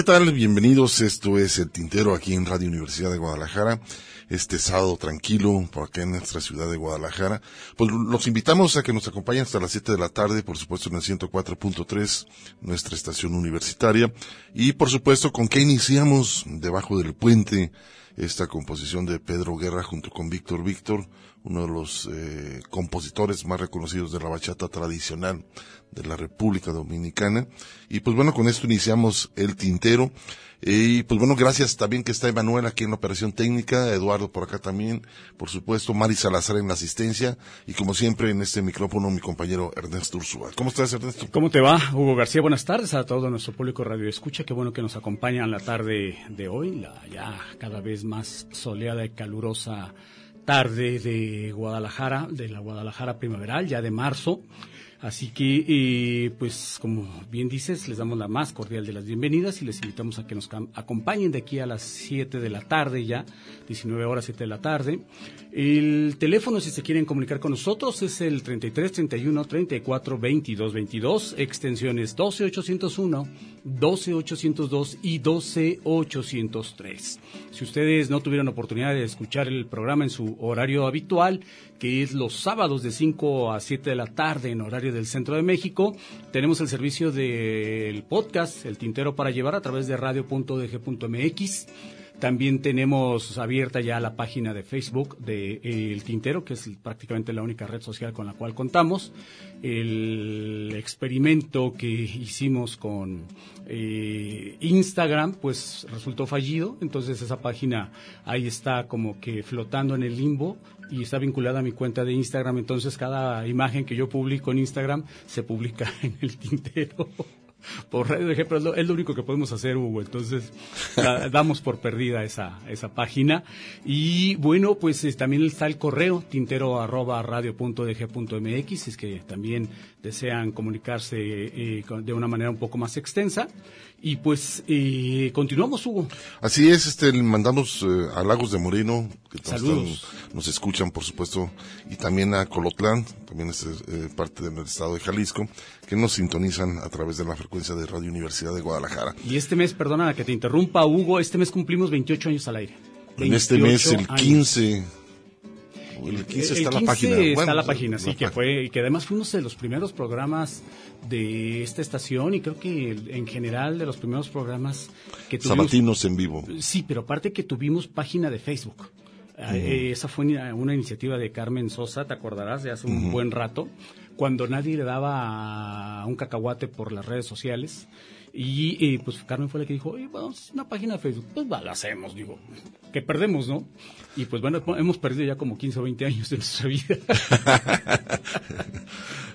¿qué tal? Bienvenidos. Esto es El Tintero aquí en Radio Universidad de Guadalajara. Este sábado tranquilo por acá en nuestra ciudad de Guadalajara. Pues los invitamos a que nos acompañen hasta las 7 de la tarde, por supuesto en el 104.3, nuestra estación universitaria. Y por supuesto, ¿con qué iniciamos? Debajo del puente esta composición de Pedro Guerra junto con Víctor Víctor, uno de los eh, compositores más reconocidos de la bachata tradicional de la República Dominicana. Y pues bueno, con esto iniciamos el tintero. Y pues bueno, gracias también que está Emanuel aquí en la operación técnica, Eduardo por acá también, por supuesto, Mari Salazar en la asistencia y como siempre en este micrófono mi compañero Ernesto Ursúa. ¿Cómo estás Ernesto? ¿Cómo te va, Hugo García? Buenas tardes a todo nuestro público Radio Escucha. Qué bueno que nos acompañan la tarde de hoy, la ya cada vez más soleada y calurosa tarde de Guadalajara, de la Guadalajara primaveral, ya de marzo. Así que, eh, pues, como bien dices, les damos la más cordial de las bienvenidas y les invitamos a que nos acompañen de aquí a las 7 de la tarde ya, 19 horas 7 de la tarde. El teléfono, si se quieren comunicar con nosotros, es el 33 31 34 22 22, extensiones 12 801, 12 802 y 12 803. Si ustedes no tuvieron oportunidad de escuchar el programa en su horario habitual, que es los sábados de 5 a 7 de la tarde en horario del Centro de México. Tenemos el servicio del podcast, el tintero para llevar a través de radio.dg.mx. También tenemos abierta ya la página de Facebook de El Tintero, que es prácticamente la única red social con la cual contamos. El experimento que hicimos con eh, Instagram, pues resultó fallido. Entonces esa página ahí está como que flotando en el limbo y está vinculada a mi cuenta de Instagram. Entonces cada imagen que yo publico en Instagram se publica en El Tintero por radio de ejemplo, es lo único que podemos hacer, Hugo. Entonces, damos por perdida esa, esa página. Y bueno, pues también está el correo tintero arroba radio punto mx, es que también desean comunicarse eh, de una manera un poco más extensa. Y pues eh, continuamos, Hugo. Así es, este, mandamos eh, a Lagos de Moreno, que nos escuchan, por supuesto, y también a Colotlán, también es eh, parte del estado de Jalisco, que nos sintonizan a través de la frecuencia de Radio Universidad de Guadalajara. Y este mes, perdona que te interrumpa, Hugo, este mes cumplimos 28 años al aire. En este mes, el 15 el 15 está la página. está la página, sí, que fue, y que además fuimos de los primeros programas de esta estación y creo que en general de los primeros programas que tuvimos. Sabatinos en vivo. Sí, pero aparte que tuvimos página de Facebook. Eh, esa fue una, iniciativa de Carmen Sosa, te acordarás, de hace un buen rato, cuando nadie le daba un cacahuate por las redes sociales. Y pues Carmen fue la que dijo, vamos, una página de Facebook, pues la hacemos, digo, que perdemos, ¿no? Y pues bueno, hemos perdido ya como 15 o 20 años de nuestra vida.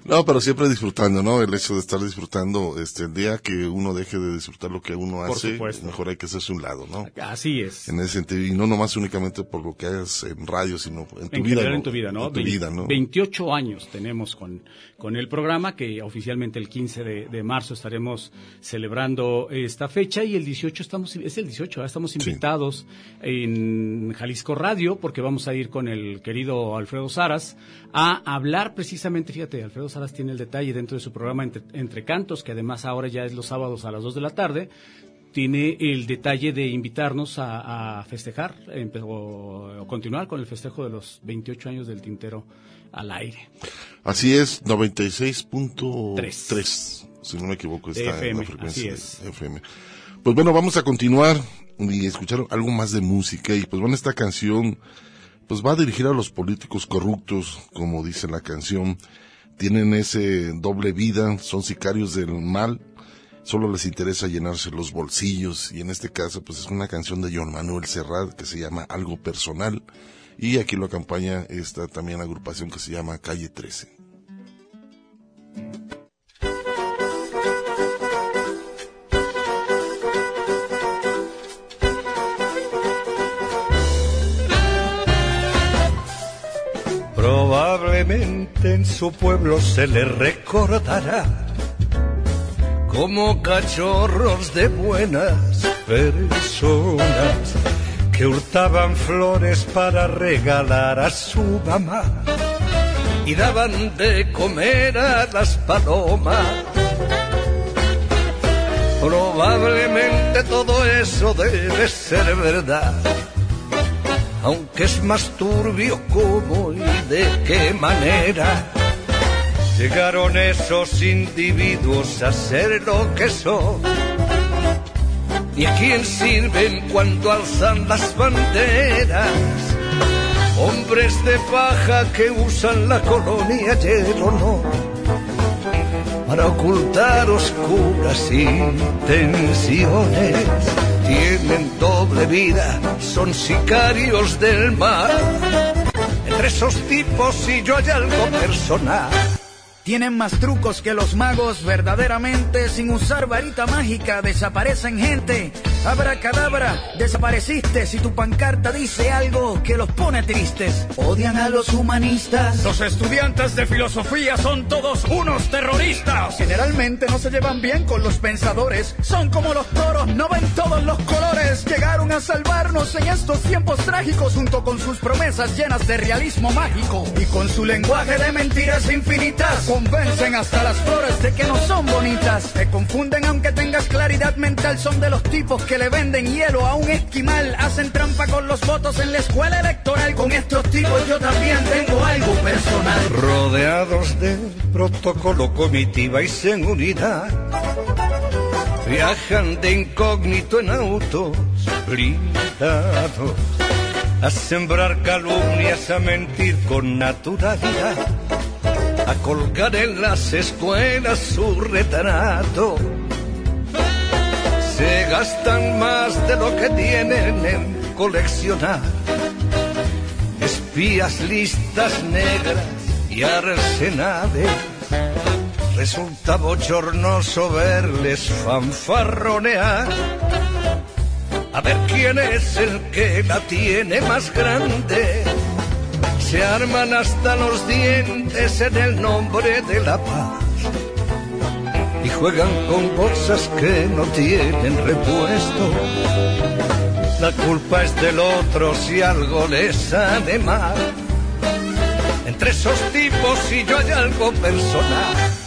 No, pero siempre disfrutando, ¿no? El hecho de estar disfrutando, este, el día que uno deje de disfrutar lo que uno hace, mejor hay que hacerse un lado, ¿no? Así es. En ese sentido, y no nomás únicamente por lo que hagas en radio, sino en tu vida. En tu vida, ¿no? En tu vida, ¿no? 28 años tenemos con, con el programa, que oficialmente el 15 de, marzo estaremos celebrando esta fecha, y el 18 estamos, es el 18, estamos invitados en Jalisco Radio, porque vamos a ir con el querido Alfredo Saras a hablar precisamente, fíjate, Alfredo Salas tiene el detalle dentro de su programa Entre, Cantos, que además ahora ya es los sábados a las 2 de la tarde, tiene el detalle de invitarnos a, festejar o, continuar con el festejo de los 28 años del tintero al aire. Así es, 96.3, si no me equivoco, está en la frecuencia FM. Pues bueno, vamos a continuar y escuchar algo más de música y pues bueno, esta canción pues va a dirigir a los políticos corruptos, como dice la canción, tienen ese doble vida, son sicarios del mal, solo les interesa llenarse los bolsillos y en este caso pues es una canción de John Manuel Serrat que se llama Algo Personal y aquí lo acompaña esta también agrupación que se llama Calle 13. Probablemente en su pueblo se le recordará como cachorros de buenas personas que hurtaban flores para regalar a su mamá y daban de comer a las palomas. Probablemente todo eso debe ser verdad aunque es más turbio cómo y de qué manera llegaron esos individuos a ser lo que son. ¿Y a quién sirven cuando alzan las banderas? hombres de paja que usan la colonia el honor para ocultar oscuras intenciones. Tienen doble vida, son sicarios del mar. Entre esos tipos y yo hay algo personal. Tienen más trucos que los magos, verdaderamente, sin usar varita mágica, desaparecen gente. Abra cadabra, desapareciste si tu pancarta dice algo que los pone tristes. Odian a los humanistas. Los estudiantes de filosofía son todos unos terroristas. Generalmente no se llevan bien con los pensadores. Son como los toros, no ven todos los colores. Llegaron a salvarnos en estos tiempos trágicos junto con sus promesas llenas de realismo mágico. Y con su lenguaje de mentiras infinitas convencen hasta las flores de que no son bonitas. Te confunden aunque tengas claridad mental. Son de los tipos que le venden hielo a un esquimal. Hacen trampa con los votos en la escuela electoral. Con estos tipos yo también tengo algo personal. Rodeados del protocolo, comitiva y seguridad. Viajan de incógnito en autos blindados. A sembrar calumnias, a mentir con naturalidad. A colgar en las escuelas su retrato se gastan más de lo que tienen en coleccionar. Espías, listas negras y arsenales. Resulta bochornoso verles fanfarronear. A ver quién es el que la tiene más grande. Se arman hasta los dientes en el nombre de la paz y juegan con bolsas que no tienen repuesto. La culpa es del otro si algo les sale mal. Entre esos tipos y yo hay algo personal.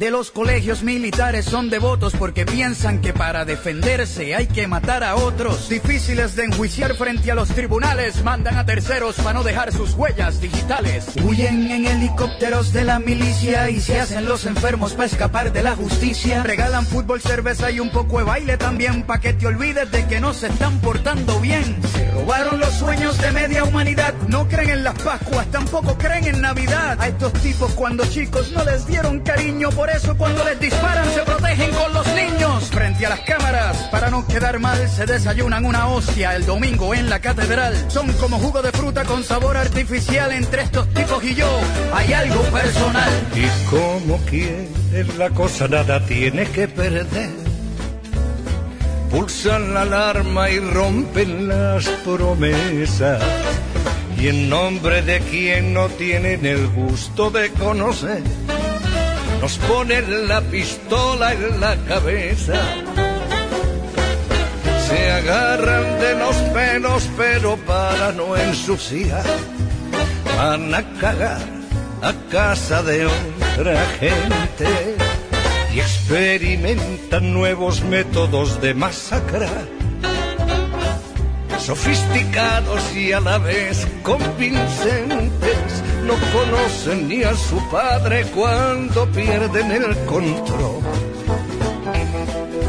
De los colegios militares son devotos porque piensan que para defenderse hay que matar a otros. Difíciles de enjuiciar frente a los tribunales, mandan a terceros para no dejar sus huellas digitales. Huyen en helicópteros de la milicia y se hacen los enfermos para escapar de la justicia. Regalan fútbol, cerveza y un poco de baile también pa' que te olvides de que no se están portando bien. Se robaron los sueños de media humanidad, no creen en las Pascuas, tampoco creen en Navidad. A estos tipos cuando chicos no les dieron cariño por eso cuando les disparan se protegen con los niños. Frente a las cámaras, para no quedar mal, se desayunan una hostia el domingo en la catedral. Son como jugo de fruta con sabor artificial entre estos tipos y yo. Hay algo personal. Y como quieres la cosa nada tiene que perder. Pulsan la alarma y rompen las promesas. Y en nombre de quien no tienen el gusto de conocer nos ponen la pistola en la cabeza. Se agarran de los pelos, pero para no ensuciar, van a cagar a casa de otra gente y experimentan nuevos métodos de masacrar. Sofisticados y a la vez convincentes no conocen ni a su padre cuando pierden el control.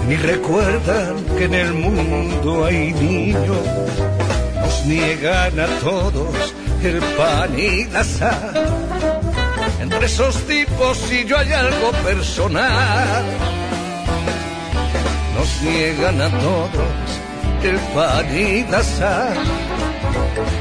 Ni recuerdan que en el mundo hay niños, nos niegan a todos el pan y la sal. Entre esos tipos y yo hay algo personal. Nos niegan a todos el pan y la sal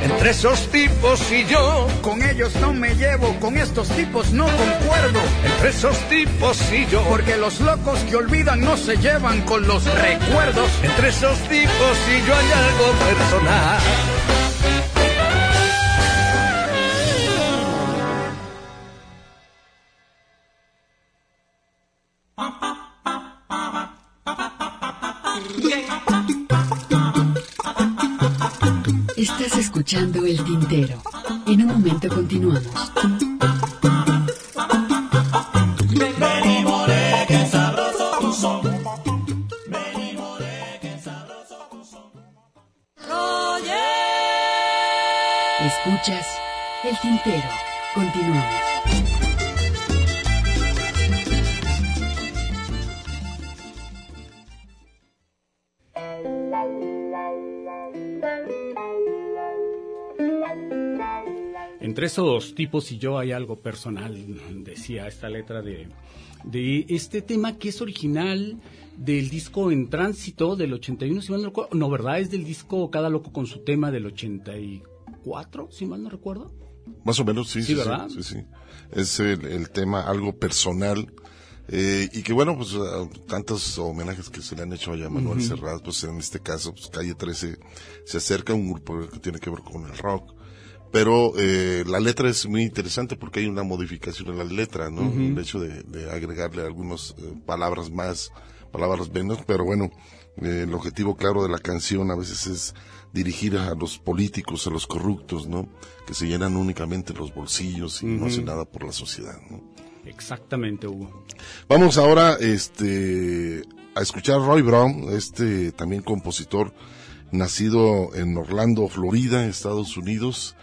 entre esos tipos y yo. Con ellos no me llevo, con estos tipos no concuerdo. Entre esos tipos y yo. Porque los locos que olvidan no se llevan con los recuerdos. Entre esos tipos y yo hay algo personal. Escuchando El Tintero. Tipos y yo hay algo personal, decía esta letra de, de este tema que es original del disco En Tránsito del 81, si mal no recuerdo. No, ¿verdad? Es del disco Cada Loco con su tema del 84, si mal no recuerdo. Más o menos, sí. Sí, ¿verdad? Sí, sí. Es el, el tema algo personal. Eh, y que bueno, pues uh, tantos homenajes que se le han hecho a Manuel. Serrat, pues en este caso, pues Calle 13 se acerca a un grupo que tiene que ver con el rock. Pero eh, la letra es muy interesante porque hay una modificación en la letra, ¿no? Ujú. El hecho de, de agregarle algunas eh, palabras más, palabras menos, pero bueno, eh, el objetivo claro de la canción a veces es dirigir a los políticos, a los corruptos, ¿no? Que se llenan únicamente los bolsillos y no hacen nada por la sociedad, ¿no? Exactamente, Hugo. Vamos ahora este, a escuchar a Roy Brown, este también compositor nacido en Orlando, Florida, Estados Unidos,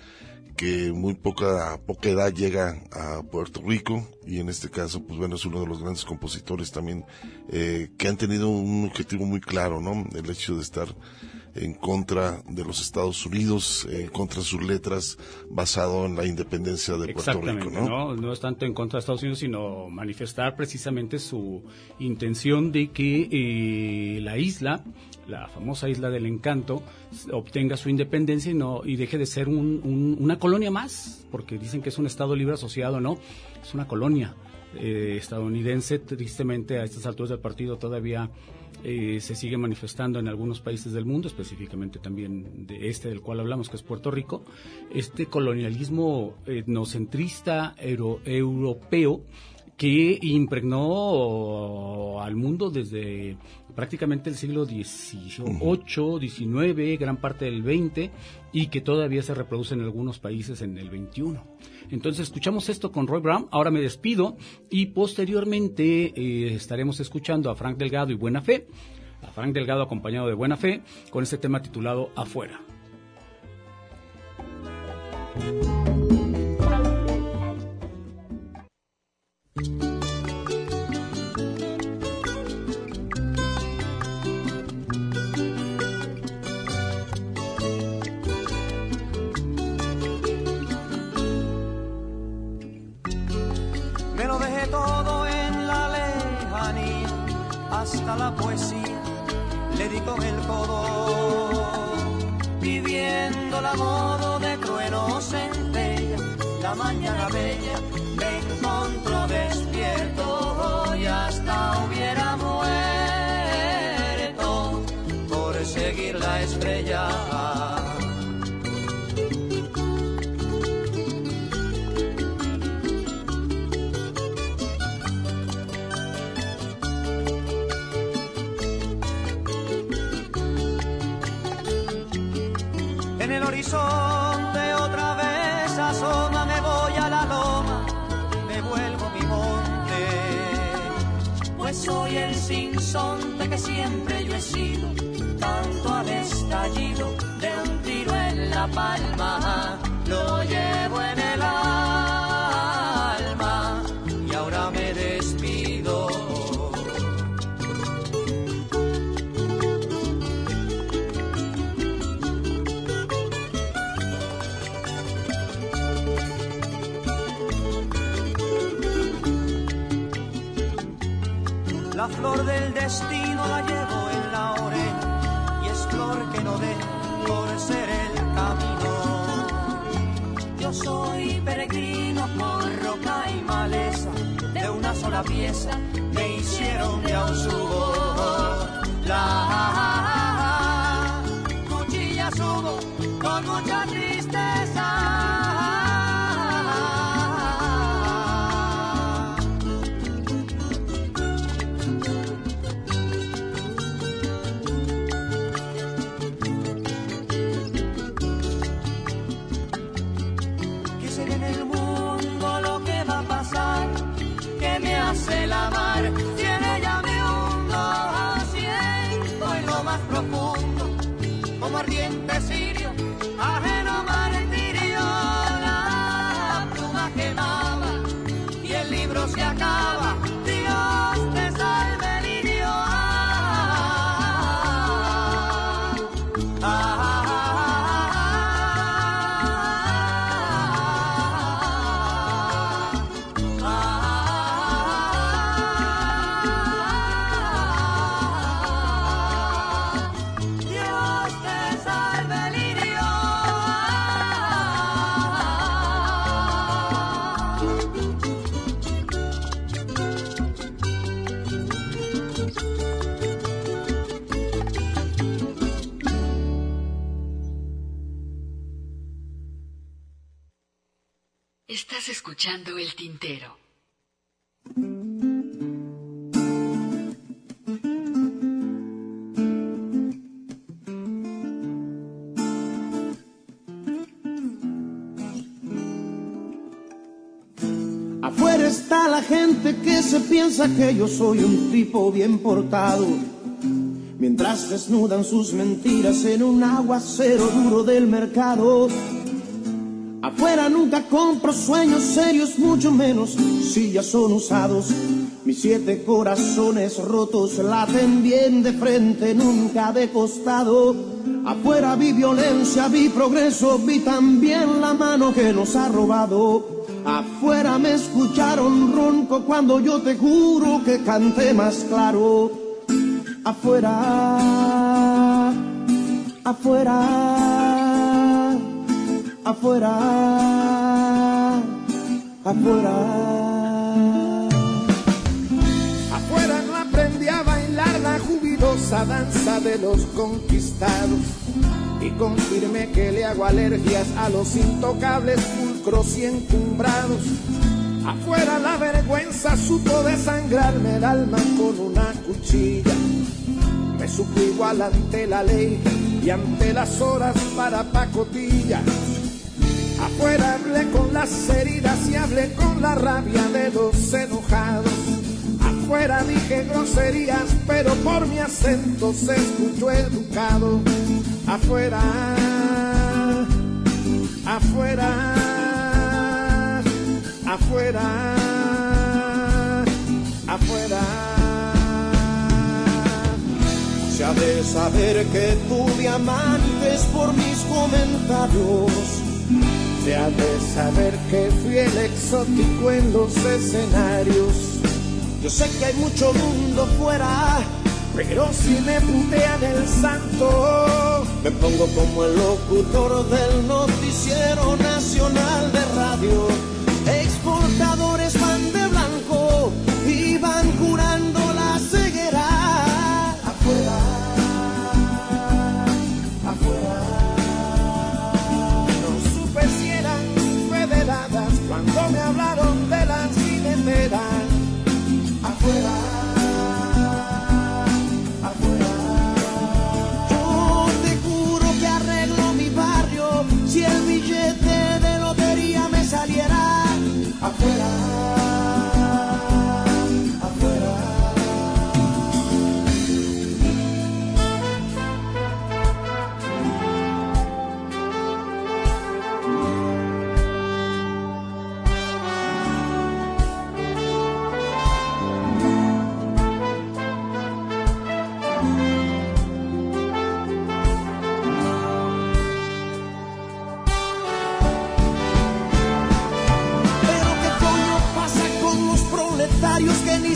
que muy poca, a poca edad llega a Puerto Rico y en este caso, pues bueno, es uno de los grandes compositores también eh, que han tenido un objetivo muy claro, ¿no? El hecho de estar en contra de los Estados Unidos, en contra de sus letras, basado en la independencia de Puerto Rico, ¿no? ¿no? ¿no? es tanto en contra de Estados Unidos, sino manifestar precisamente su intención de que eh, la isla, la famosa isla del encanto, obtenga su independencia y, no, y deje de ser un- un- una colonia más, porque dicen que es un Estado libre asociado, ¿no? Es una colonia eh, estadounidense, tristemente a estas alturas del partido todavía eh, se sigue manifestando en algunos países del mundo, específicamente también de este del cual hablamos, que es Puerto Rico, este colonialismo etnocentrista euro- europeo que impregnó al mundo desde prácticamente el siglo XVIII, XIX, gran parte del XX y que todavía se reproduce en algunos países en el XXI. Entonces escuchamos esto con Roy Brown, ahora me despido y posteriormente eh, estaremos escuchando a Frank Delgado y Buena Fe, a Frank Delgado acompañado de Buena Fe con este tema titulado Afuera. La poesía le di con el codo. Viviendo la modo siempre yo he sido, tanto al estallido de un tiro en la palma, pieza me hicieron subo. La el tintero. Afuera está la gente que se piensa que yo soy un tipo bien portado. Mientras desnudan sus mentiras en un aguacero duro del mercado. Afuera nunca compro sueños serios, mucho menos si ya son usados. Mis siete corazones rotos laten bien de frente, nunca de costado. Afuera vi violencia, vi progreso, vi también la mano que nos ha robado. Afuera me escucharon ronco cuando yo te juro que canté más claro. Afuera, afuera, afuera, afuera. Afuera no aprendí a bailar la jubilosa danza de los conquistados y confirmé que le hago alergias a los intocables pulcros y encumbrados. Afuera la vergüenza supo desangrarme el alma con una cuchilla. Me supo igual ante la ley y ante las horas para pacotilla. Afuera hablé con las heridas y hablé con la rabia de los enojados. Afuera dije groserías, pero por mi acento se escuchó educado. Afuera, afuera, afuera, afuera. Se ha de saber que tuve amantes por mis comentarios. Se ha de saber que fui el exótico en los escenarios. Yo sé que hay mucho mundo fuera, pero si me putean el santo, me pongo como el locutor del noticiero nacional de radio. Exportadores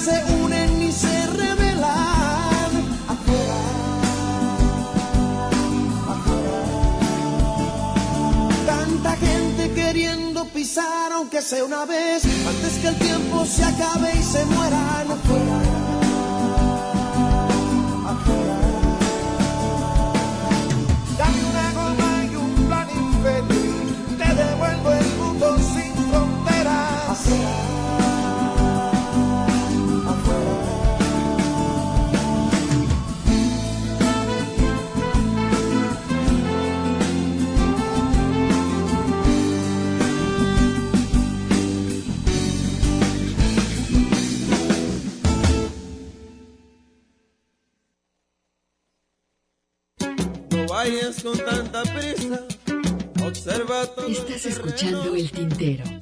se unen ni se revelan. Afuera, afuera. Tanta gente queriendo pisar, aunque sea una vez, antes que el tiempo se acabe y se mueran. Afuera. Escuchando el tintero.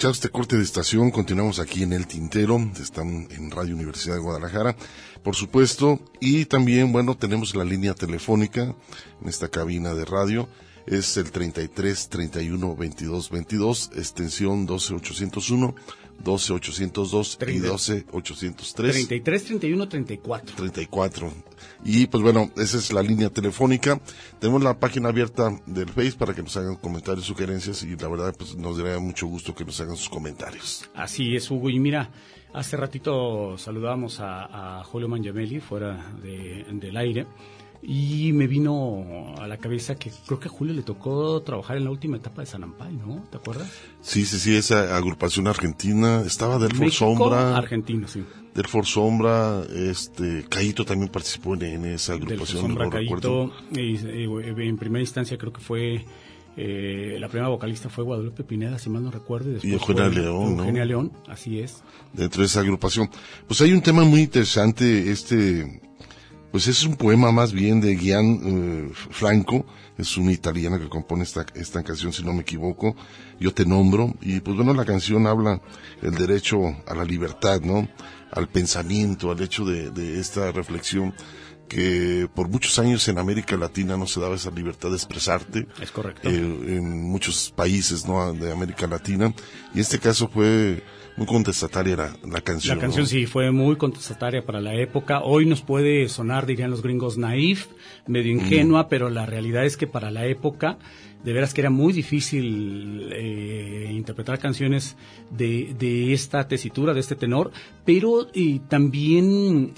Escuchado este corte de estación, continuamos aquí en El Tintero, están en Radio Universidad de Guadalajara, por supuesto, y también, bueno, tenemos la línea telefónica en esta cabina de radio, es el 33 31 22 22, extensión 12 801, 12 802 y 12 803. 33 31 34. 34. Y pues bueno, esa es la línea telefónica. Tenemos la página abierta del Face para que nos hagan comentarios, sugerencias y la verdad pues nos daría mucho gusto que nos hagan sus comentarios. Así es, Hugo. Y mira, hace ratito saludábamos a, a Julio Mangiamelli fuera de, del aire y me vino a la cabeza que creo que a Julio le tocó trabajar en la última etapa de Sanampay, ¿no? ¿Te acuerdas? Sí, sí, sí, esa agrupación argentina estaba del For Sombra. Argentino, sí. Del For Sombra, este, Caíto también participó en, esa agrupación. Sombra, Caíto, en primera instancia creo que fue eh, la primera vocalista fue Guadalupe Pineda, si mal no recuerdo. Y, Eugenia León, ¿no? Eugenia León, así es. Dentro de esa agrupación. Pues hay un tema muy interesante, este, pues es un poema más bien de Gian eh, Franco, es un italiano que compone esta, esta canción, si no me equivoco, yo te nombro, y pues bueno, la canción habla el derecho a la libertad, ¿no? Al pensamiento, al hecho de, de esta reflexión que por muchos años en América Latina no se daba esa libertad de expresarte. Es correcto. Eh, en muchos países, ¿no? De América Latina. Y este caso fue muy contestataria la, la canción. La canción ¿no? sí fue muy contestataria para la época. Hoy nos puede sonar, dirían los gringos, naif, medio ingenua, mm. pero la realidad es que para la época, de veras que era muy difícil eh, interpretar canciones de, de, esta tesitura, de este tenor, pero también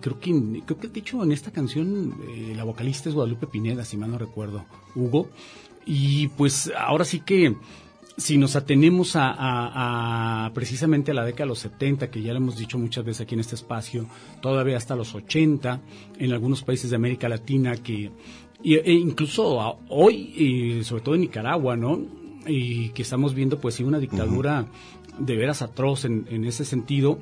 creo que creo que de hecho en esta canción eh, la vocalista es Guadalupe Pineda, si mal no recuerdo, Hugo, y pues ahora sí que si nos atenemos a, a, a, precisamente a la década de los 70, que ya lo hemos dicho muchas veces aquí en este espacio, todavía hasta los 80, en algunos países de América Latina, que e incluso hoy, y sobre todo en Nicaragua, ¿no? Y que estamos viendo, pues, sí, una dictadura uh -huh. de veras atroz en, en ese sentido.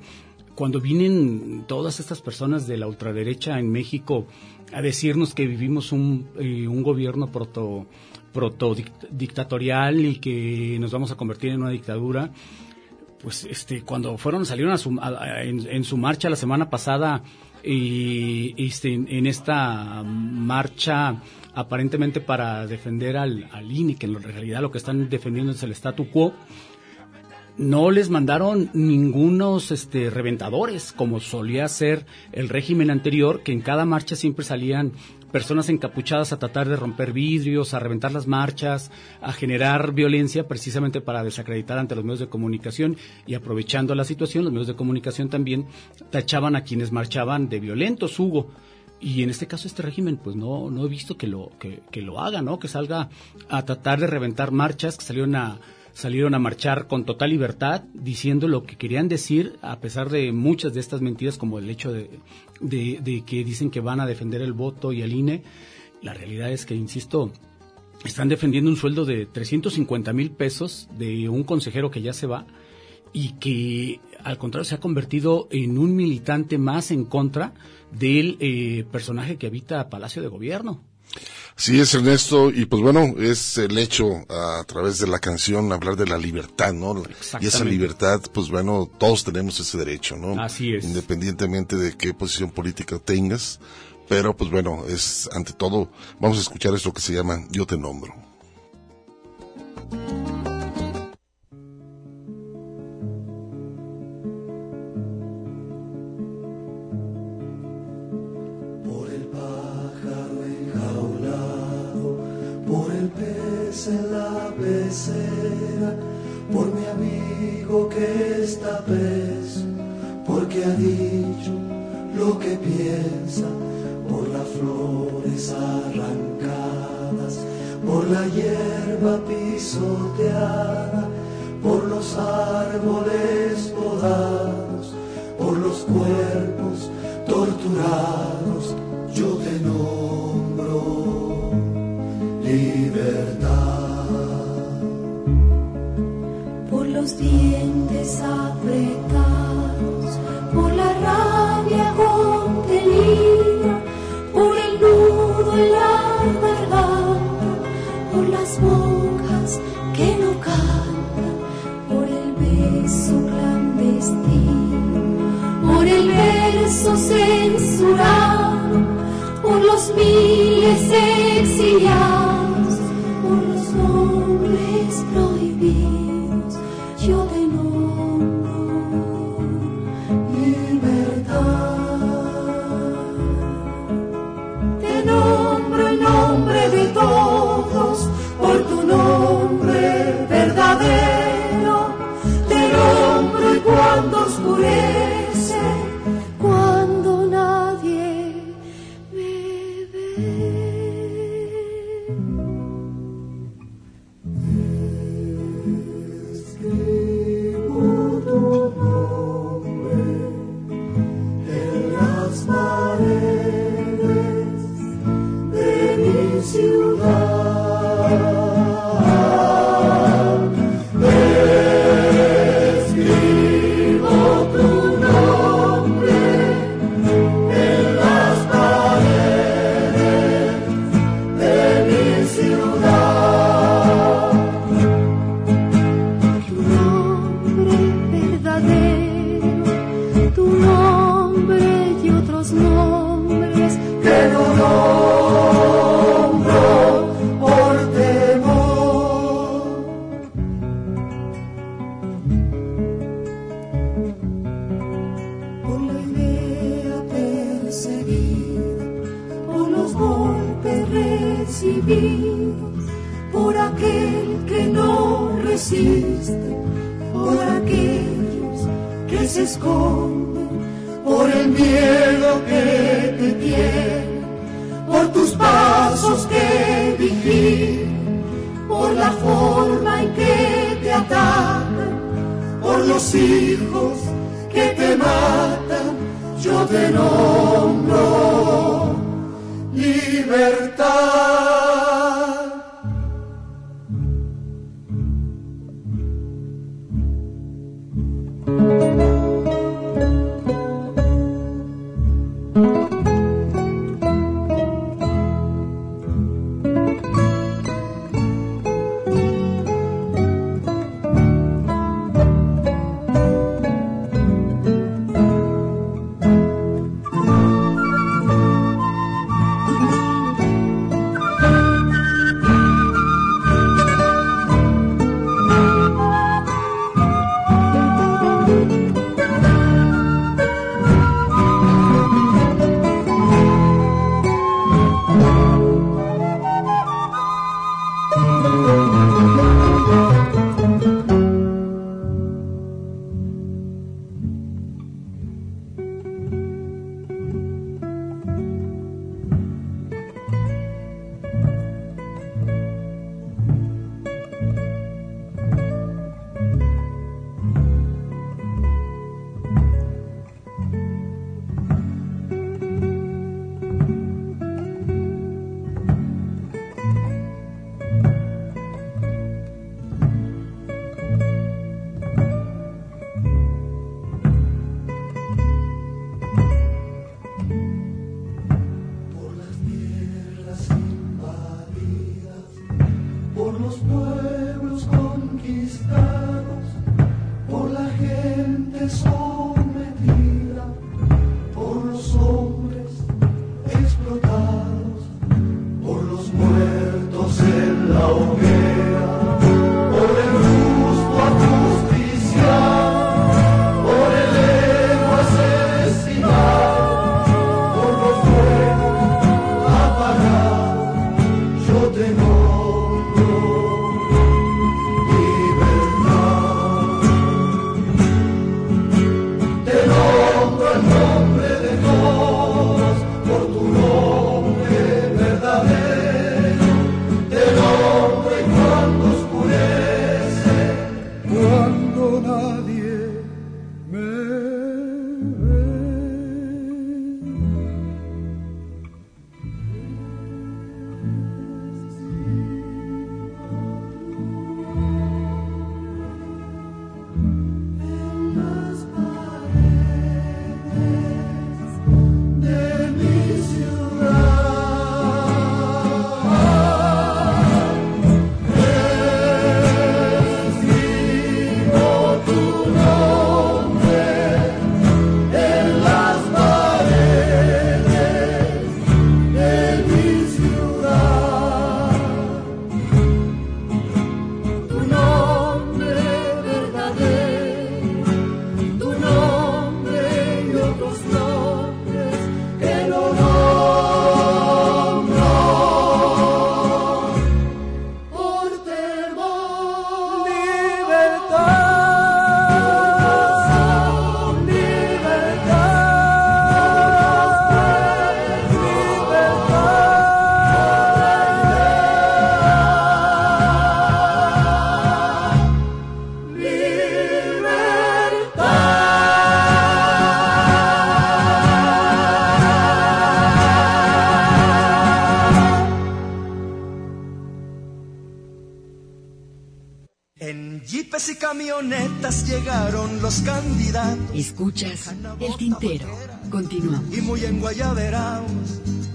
Cuando vienen todas estas personas de la ultraderecha en México a decirnos que vivimos un, eh, un gobierno proto proto dictatorial y que nos vamos a convertir en una dictadura pues este cuando fueron salieron a su, a, en, su marcha la semana pasada y este, en esta marcha aparentemente para defender al, al que en realidad lo que están defendiendo es el statu quo no les mandaron ningunos este, reventadores, como solía ser el régimen anterior, que en cada marcha siempre salían personas encapuchadas a tratar de romper vidrios, a reventar las marchas, a generar violencia precisamente para desacreditar ante los medios de comunicación y aprovechando la situación, los medios de comunicación también tachaban a quienes marchaban de violentos, Hugo. Y en este caso este régimen pues no, no he visto que lo, que, que lo haga, ¿no? Que salga a tratar de reventar marchas, que salieron a salieron a marchar con total libertad, diciendo lo que querían decir, a pesar de muchas de estas mentiras, como el hecho de, de, que dicen que van a defender el voto y el INE. La realidad es que, insisto, están defendiendo un sueldo de 350 mil pesos de un consejero que ya se va y que, al contrario, se ha convertido en un militante más en contra del eh, personaje que habita Palacio de Gobierno. Sí, es Ernesto, y pues bueno, es el hecho a través de la canción hablar de la libertad, ¿no? Y esa libertad, pues bueno, todos tenemos ese derecho, ¿no? Así es. Independientemente de qué posición política tengas, pero pues bueno, es ante todo, vamos a escuchar esto que se llama Yo te nombro. En la pecera, por mi amigo que está preso, porque ha dicho lo que piensa, por las flores arrancadas, por la hierba pisoteada, por los árboles podados, por los cuerpos torturados, yo te nombro libertad. Por los dientes apretados, por la rabia contenida, por el nudo en la garganta, por las monjas que no cantan beso clandestino, por el verso censurado, por los miles exiliados, los candidatos. Escuchas el tintero. Continuamos. Y muy en Guayaberaos.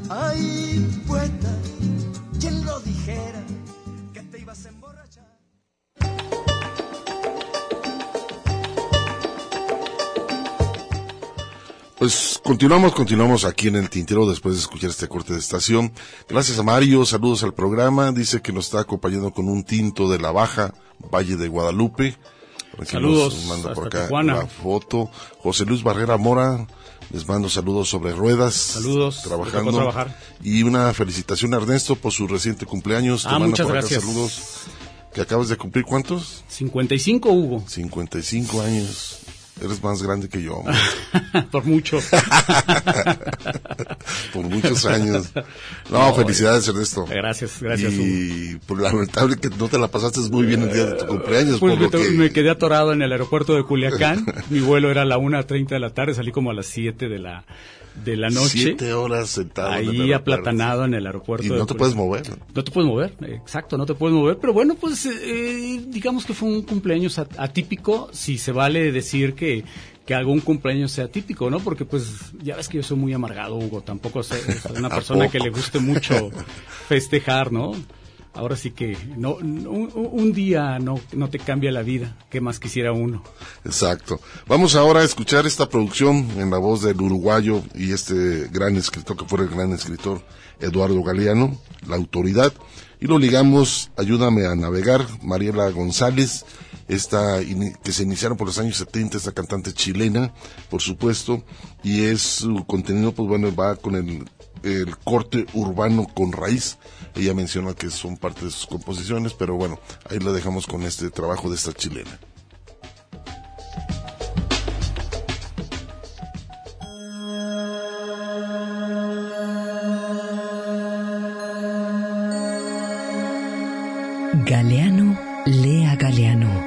Ay, poeta, ¿quién lo dijera? Que te ibas a emborrachar. Pues continuamos, continuamos aquí en el tintero después de escuchar este corte de estación. Gracias a Mario, saludos al programa. Dice que nos está acompañando con un tinto de la Baja, Valle de Guadalupe. Saludos. manda por acá la foto. José Luis Barrera Mora, les mando saludos sobre ruedas. Saludos. Trabajando. Trabajar. Y una felicitación a Ernesto por su reciente cumpleaños. Ah, muchas gracias. saludos. ¿Que acabas de cumplir cuántos? 55, Hugo. 55 años. Eres más grande que yo. Por mucho. por muchos años. No, felicidades, Ernesto. Gracias, gracias. Y por lamentable que no te la pasaste muy bien el día de tu cumpleaños. Pues por me, lo que... me, quedé atorado en el aeropuerto de Culiacán. Mi vuelo era a la 1.30 de la tarde, salí como a las 7 de la de la noche. Siete horas sentado. Ahí aplatanado en el aeropuerto. Y no te puedes mover. No te puedes mover, exacto, no te puedes mover. Pero bueno, pues eh, digamos que fue un cumpleaños atípico, si se vale decir que que algún cumpleaños sea típico, ¿no? Porque pues ya ves que yo soy muy amargado, Hugo, tampoco soy, soy una persona que le guste mucho festejar, ¿no? Ahora sí que no, un, un, día no, no te cambia la vida, ¿qué más quisiera uno? Exacto. Vamos ahora a escuchar esta producción en la voz del uruguayo y este gran escritor, que fue el gran escritor Eduardo Galeano, La Autoridad, y lo ligamos, ayúdame a navegar, Mariela González, esta que se iniciaron por los años 70, esta cantante chilena, por supuesto, y es su contenido, pues bueno, va con el, el corte urbano con raíz. Ella menciona que son parte de sus composiciones, pero bueno, ahí la dejamos con este trabajo de esta chilena. Galeano lea Galeano.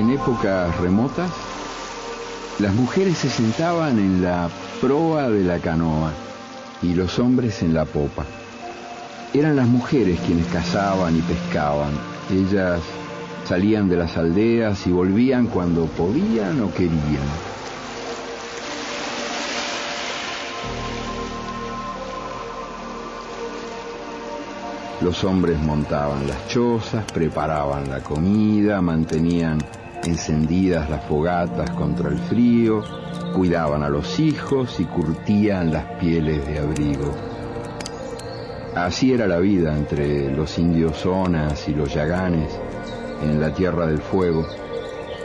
En épocas remotas, las mujeres se sentaban en la proa de la canoa y los hombres en la popa. Eran las mujeres quienes cazaban y pescaban. Ellas salían de las aldeas y volvían cuando podían o querían. Los hombres montaban las chozas, preparaban la comida, mantenían encendidas las fogatas contra el frío, cuidaban a los hijos y curtían las pieles de abrigo. Así era la vida entre los indios zonas y los yaganes en la Tierra del Fuego,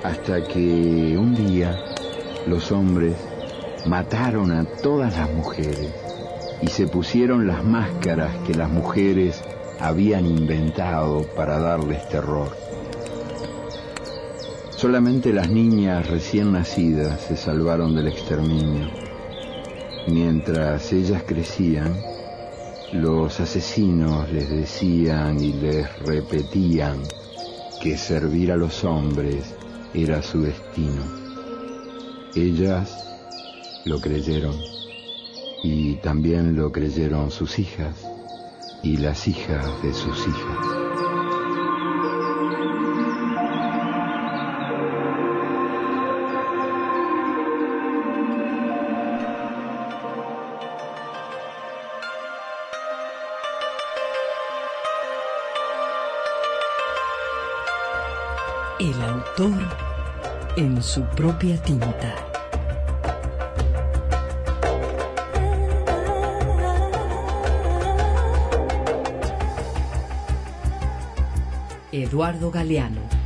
hasta que un día los hombres mataron a todas las mujeres y se pusieron las máscaras que las mujeres habían inventado para darles terror. Solamente las niñas recién nacidas se salvaron del exterminio. Mientras ellas crecían, los asesinos les decían y les repetían que servir a los hombres era su destino. Ellas lo creyeron y también lo creyeron sus hijas y las hijas de sus hijas. Su propia tinta. Eduardo Galeano.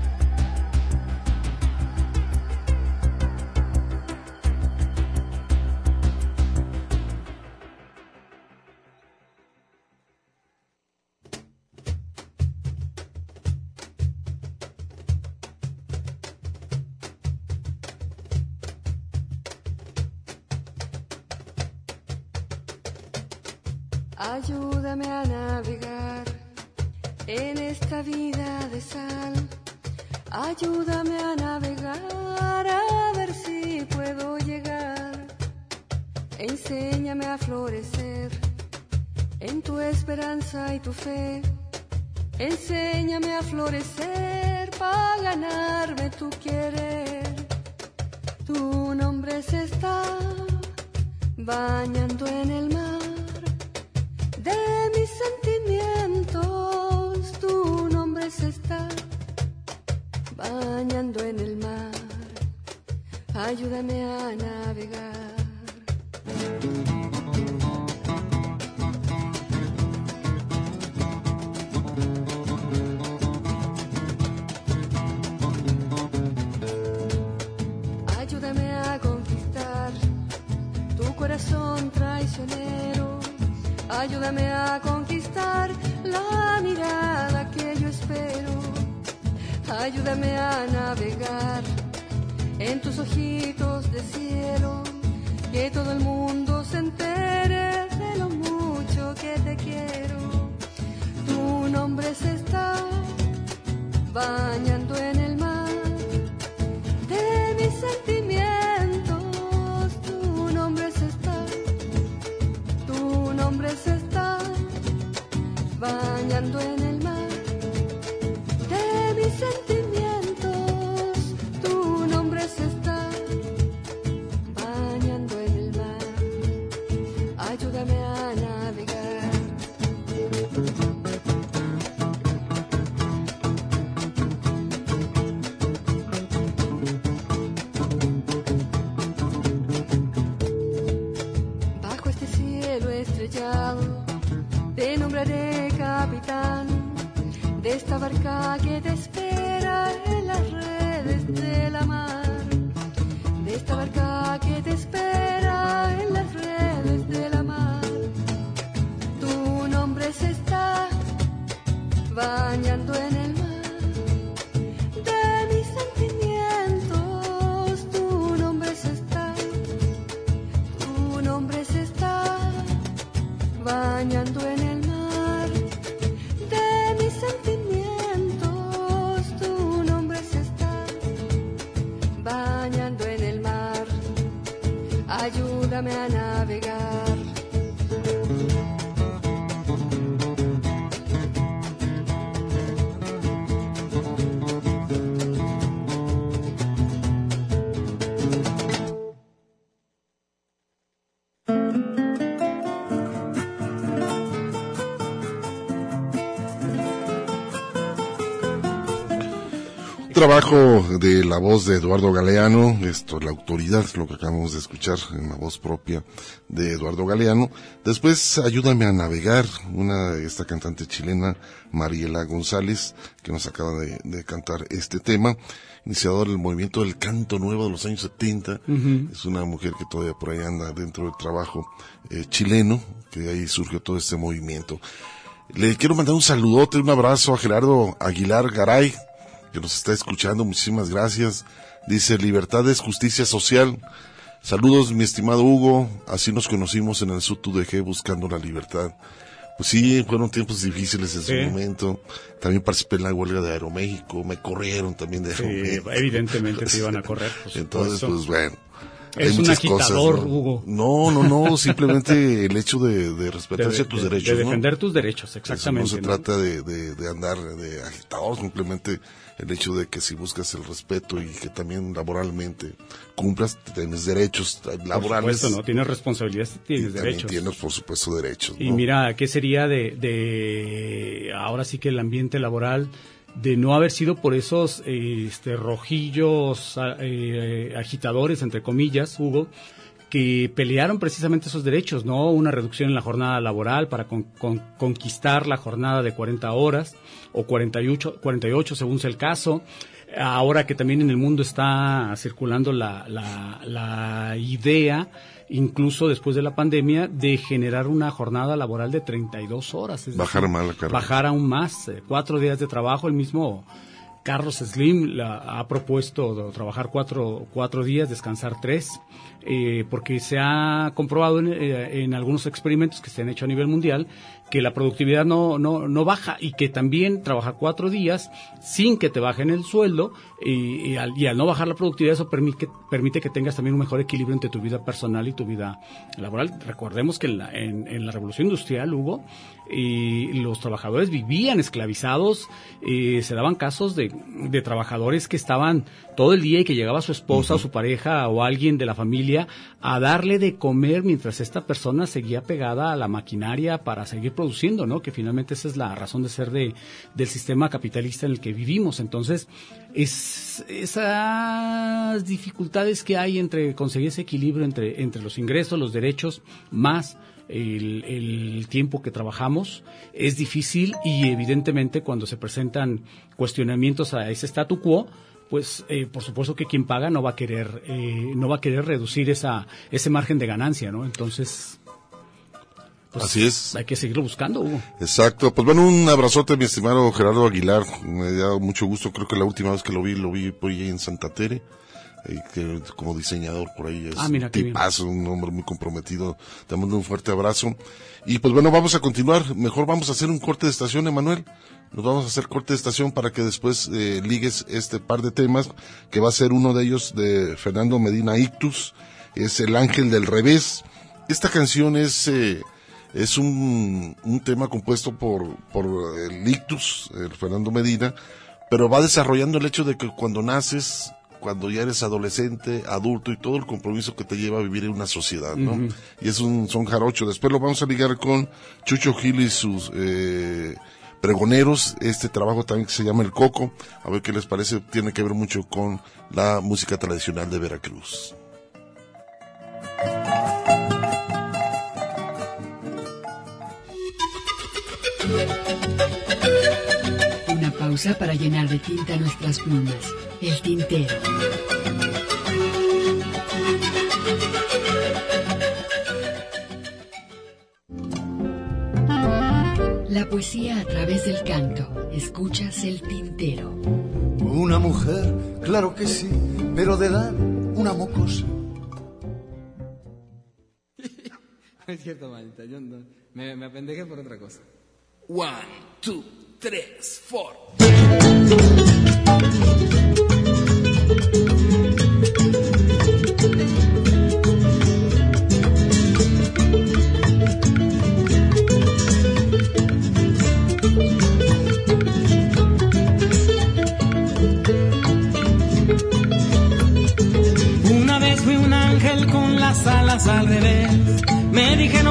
Trabajo de la voz de Eduardo Galeano, esto, la autoridad, lo que acabamos de escuchar en la voz propia de Eduardo Galeano. Después, Ayúdame a navegar, una, esta cantante chilena, Mariela González, que nos acaba de, de cantar este tema, iniciador del movimiento del canto nuevo de los años 70. Ujú. Es una mujer que todavía por ahí anda dentro del trabajo eh, chileno, que ahí surgió todo este movimiento. Le quiero mandar un saludote, un abrazo a Gerardo Aguilar Garay, que nos está escuchando. Muchísimas gracias. Dice, libertad es justicia social. Saludos, mi estimado Hugo. Así nos conocimos en el SUTUDG buscando la libertad. Pues sí, fueron tiempos difíciles en Sí. su momento. También participé en la huelga de Aeroméxico. Me corrieron también de Sí, Aeroméxico. evidentemente te iban a correr. por Entonces, pues bueno. Es un agitador, cosas, ¿no? Hugo. No, no, no, simplemente el hecho de, de respetar De- tus de- derechos. de ¿no? defender tus derechos, exactamente, Eso no se ¿no? trata de, de, de andar de agitador, simplemente el hecho de que si buscas el respeto y que también laboralmente cumplas, tienes derechos Por laborales. supuesto, ¿no? Tienes responsabilidades, tienes También derechos. tienes, por supuesto, derechos. Y mira, ¿qué sería de, de ahora sí que el ambiente laboral de no haber sido por esos eh, este, rojillos a- eh, agitadores, entre comillas, Hugo, que pelearon precisamente esos derechos, ¿no? Una reducción en la jornada laboral para con- con- conquistar la jornada de 40 horas o 48, 48 según sea el caso. Ahora que también en el mundo está circulando la, la, la idea, incluso después de la pandemia, de generar una jornada laboral de 32 horas. es Bajar decir, más la carga. Bajar aún más, eh, cuatro días de trabajo, el mismo Carlos Slim la, ha propuesto trabajar cuatro, cuatro días, descansar tres, eh, porque se ha comprobado en, eh, en, algunos experimentos que se han hecho a nivel mundial que la productividad no, no, no baja y que también trabajar cuatro días sin que te bajen el sueldo y, y, al, y, al, no bajar la productividad eso permite, permite que tengas también un mejor equilibrio entre tu vida personal y tu vida laboral. Recordemos que en la, en, en la revolución industrial hubo y los trabajadores vivían esclavizados, y se daban casos de, de, trabajadores que estaban todo el día y que llegaba su esposa uh -huh. o su pareja o alguien de la familia a darle de comer mientras esta persona seguía pegada a la maquinaria para seguir produciendo, ¿no? Que finalmente esa es la razón de ser de, del sistema capitalista en el que vivimos. Entonces, es esas dificultades que hay entre conseguir ese equilibrio entre, entre los ingresos, los derechos, más el, tiempo que trabajamos es difícil y evidentemente cuando se presentan cuestionamientos a ese statu quo pues eh, por supuesto que quien paga no va a querer eh, no va a querer reducir esa ese margen de ganancia no entonces pues, Así es. Hay que seguirlo buscando, Hugo. Exacto. Pues bueno, un abrazote, mi estimado Gerardo Aguilar. Me ha dado mucho gusto. Creo que la última vez que lo vi, lo vi por ahí en Santa Tere. Eh, que como diseñador por ahí es ah, mira, un tipazo, un hombre muy comprometido. Te mando un fuerte abrazo. Y pues bueno, vamos a continuar. Mejor vamos a hacer un corte de estación, Emanuel. Nos vamos a hacer corte de estación para que después eh, ligues este par de temas, que va a ser uno de ellos de Fernando Medina Ictus. Es El Ángel del Revés. Esta canción es... Eh, es un, un tema compuesto por, por el ictus, el Fernando Medina, pero va desarrollando el hecho de que cuando naces, cuando ya eres adolescente, adulto y todo el compromiso que te lleva a vivir en una sociedad, ¿no? Uh -huh. Y es un son jarocho. Después lo vamos a ligar con Chucho Gil y sus eh, pregoneros, este trabajo también que se llama El Coco, a ver qué les parece, tiene que ver mucho con la música tradicional de Veracruz. Una pausa para llenar de tinta nuestras plumas. El tintero. La poesía a través del canto. Escuchas el tintero. Una mujer, claro que sí, pero de edad una mocosa. Es cierto, manita. Yo no, me, me apendejé por otra cosa. One, two, tres, four. Una vez fui un ángel con las alas al revés. Me dijeron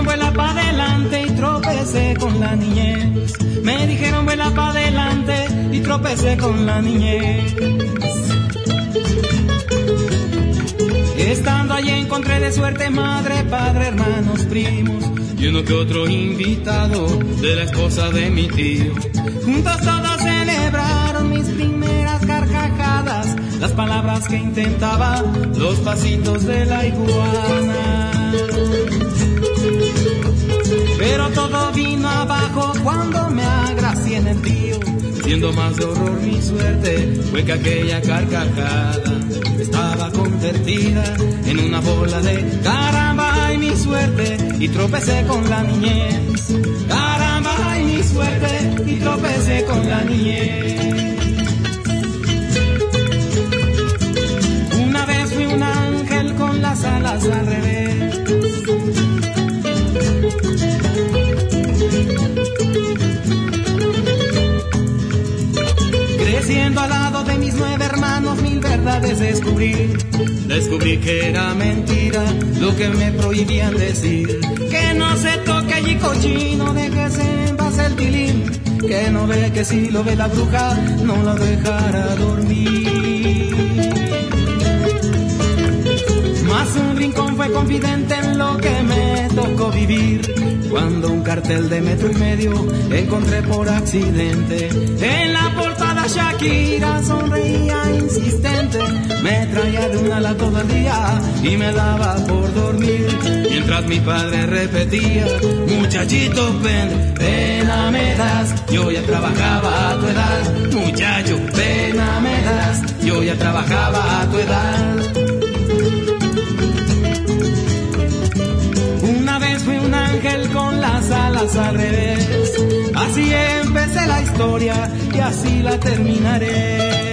y tropecé con la niñez. Me dijeron vuela pa' adelante y tropecé con la niñez. Estando allí encontré de suerte madre, padre, hermanos, primos y uno que otro invitado de la esposa de mi tío. Juntos todos celebraron mis primeras carcajadas, las palabras que intentaba, los pasitos de la iguana. Pero todo vino abajo cuando me agracié en el tío. Siendo más de horror mi suerte, fue que aquella carcajada estaba convertida en una bola de caramba y mi suerte, y tropecé con la niñez. Caramba y mi suerte, y tropecé con la niñez. Descubrí. Descubrí que era mentira lo que me prohibían decir. Que no se toque allí cochino, déjese en paz el tilín. Que no ve que si lo ve la bruja, no lo dejará dormir. Más un rincón fue confidente en lo que me tocó vivir. Cuando un cartel de metro y medio encontré por accidente la la Shakira sonreía insistente, me traía de una la todo el día y me daba por dormir. Mientras mi padre repetía, muchachito, ven, pena me das. Yo ya trabajaba a tu edad, muchacho, pena me das. Yo ya trabajaba a tu edad. Alas al revés. Así empecé la historia y así la terminaré.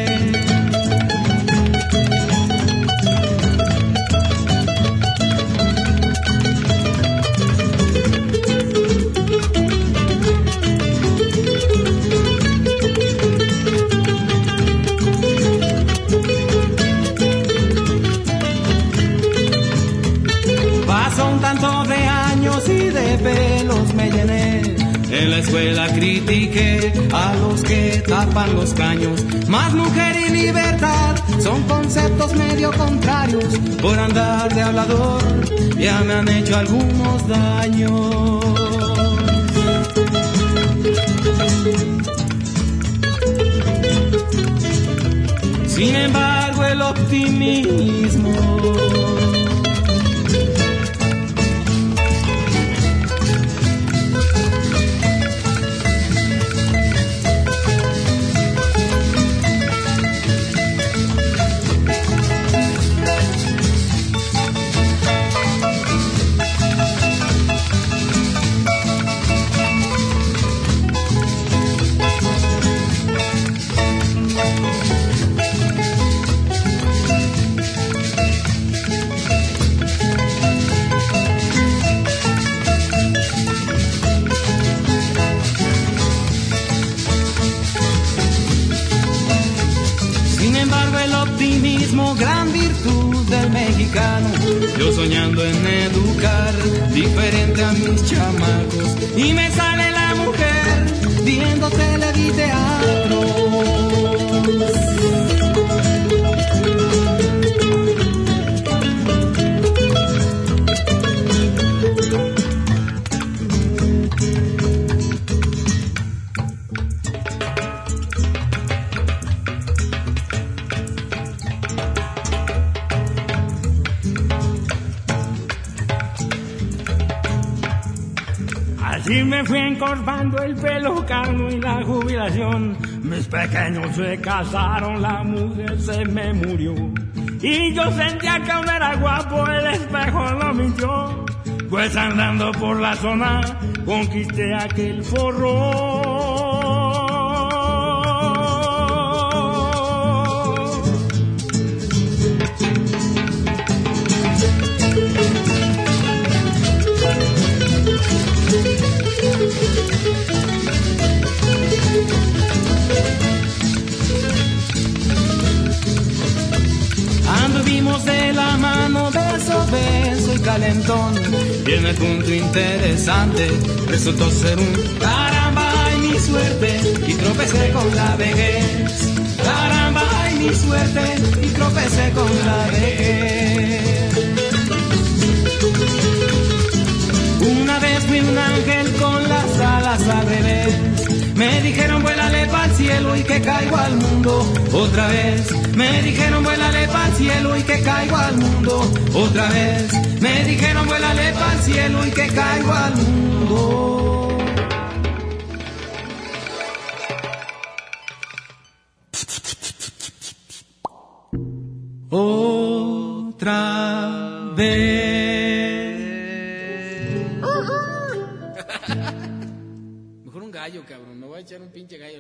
Pelos me llené. En la escuela critiqué a los que tapan los caños. Más mujer y libertad son conceptos medio contrarios. Por andar de hablador ya me han hecho algunos daños. Sin embargo, el optimismo Así me fui encorvando el pelo cano y la jubilación. Mis pequeños se casaron, la mujer se me murió. Y yo sentía que aún era guapo, el espejo no mintió. Pues andando por la zona, conquisté aquel forro. El punto interesante resultó ser un caramba y mi suerte. Y tropecé con la vejez. Caramba y mi suerte. Y tropecé con la vejez. Una vez fui un ángel con las alas al revés. Me dijeron vuélale pa'l cielo y que caigo al mundo otra vez. Me dijeron vuélale pa'l cielo y que caigo al mundo otra vez. Me dijeron vuélale pa'l cielo y que caigo al mundo.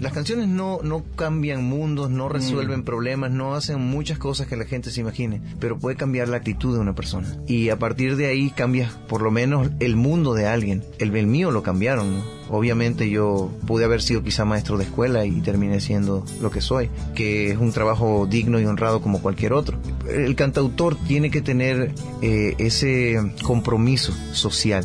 Las canciones no, no cambian mundos, no resuelven problemas, no hacen muchas cosas que la gente se imagine, pero puede cambiar la actitud de una persona. Y a partir de ahí cambias por lo menos el mundo de alguien. El, el mío lo cambiaron, ¿no? Obviamente yo pude haber sido quizá maestro de escuela y terminé siendo lo que soy, que es un trabajo digno y honrado como cualquier otro. El cantautor tiene que tener eh, ese compromiso social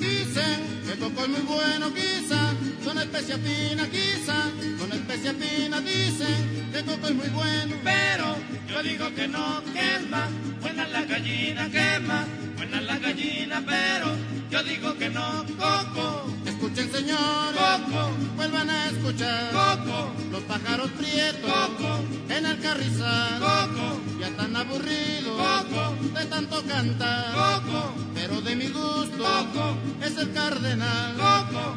Dicen que coco es muy bueno, quizá, son especias finas, quizá, dicen que Coco es muy bueno, pero yo digo que no, que más buena la gallina, que más buena la gallina, pero yo digo que no, Coco. Escuchen señores, Coco, vuelvan a escuchar, Coco, los pájaros prietos, Coco, en el carrizal, Coco, ya tan aburrido, Coco, de tanto cantar, Coco, pero de mi gusto, Coco, es el cardenal, Coco.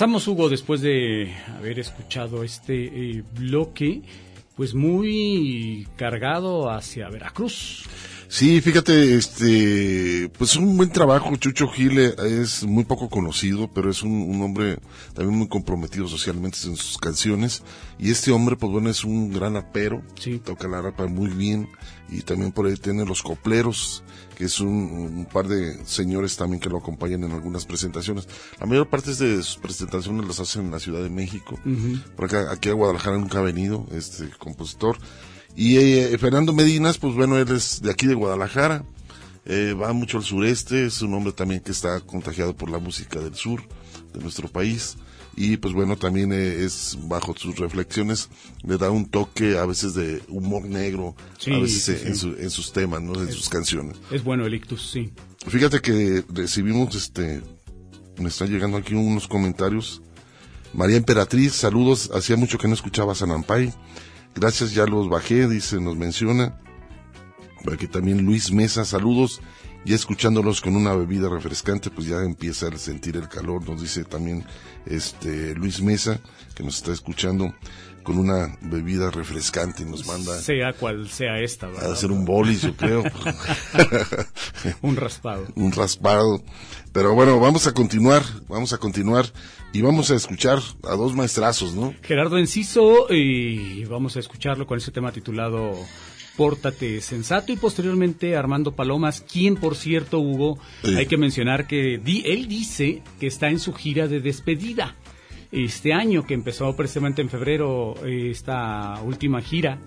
Regresamos, Hugo, después de haber escuchado este eh, bloque, pues muy cargado hacia Veracruz. Sí, fíjate, este, pues un buen trabajo. Chucho Gile es muy poco conocido, pero es un, hombre también muy comprometido socialmente en sus canciones. Y este hombre, pues bueno, es un gran apero. Sí. Toca la rapa muy bien. Y también por ahí tiene los copleros, que es un, par de señores también que lo acompañan en algunas presentaciones. La mayor parte de sus presentaciones las hacen en la Ciudad de México. Por acá, aquí a Guadalajara nunca ha venido este compositor. Y eh, Fernando Medinas, pues bueno, él es de aquí de Guadalajara, eh, va mucho al sureste, es un hombre también que está contagiado por la música del sur de nuestro país y pues bueno, también eh, es bajo sus reflexiones, le da un toque a veces de humor negro, a veces En, sus temas, ¿no? en sus canciones. Es bueno el ictus, sí. Fíjate que recibimos, este, me están llegando aquí unos comentarios. María Emperatriz, saludos, hacía mucho que no escuchaba Sanampay. Gracias, ya los bajé, dice, nos menciona. Aquí también Luis Mesa, saludos ya escuchándolos con una bebida refrescante, pues ya empieza a sentir el calor, nos dice también este Luis Mesa, que nos está escuchando con una bebida refrescante y nos manda... Sea cual sea esta, ¿verdad? A hacer un bolis, yo creo. un raspado. Un raspado. Pero bueno, vamos a continuar, vamos a continuar y vamos a escuchar a dos maestrazos, ¿no? Gerardo Enciso y vamos a escucharlo con ese tema titulado Pórtate Sensato y posteriormente Armando Palomas, quien por cierto, Hugo, hay que mencionar que él dice que está en su gira de despedida. Este año que empezó precisamente en febrero eh, esta última gira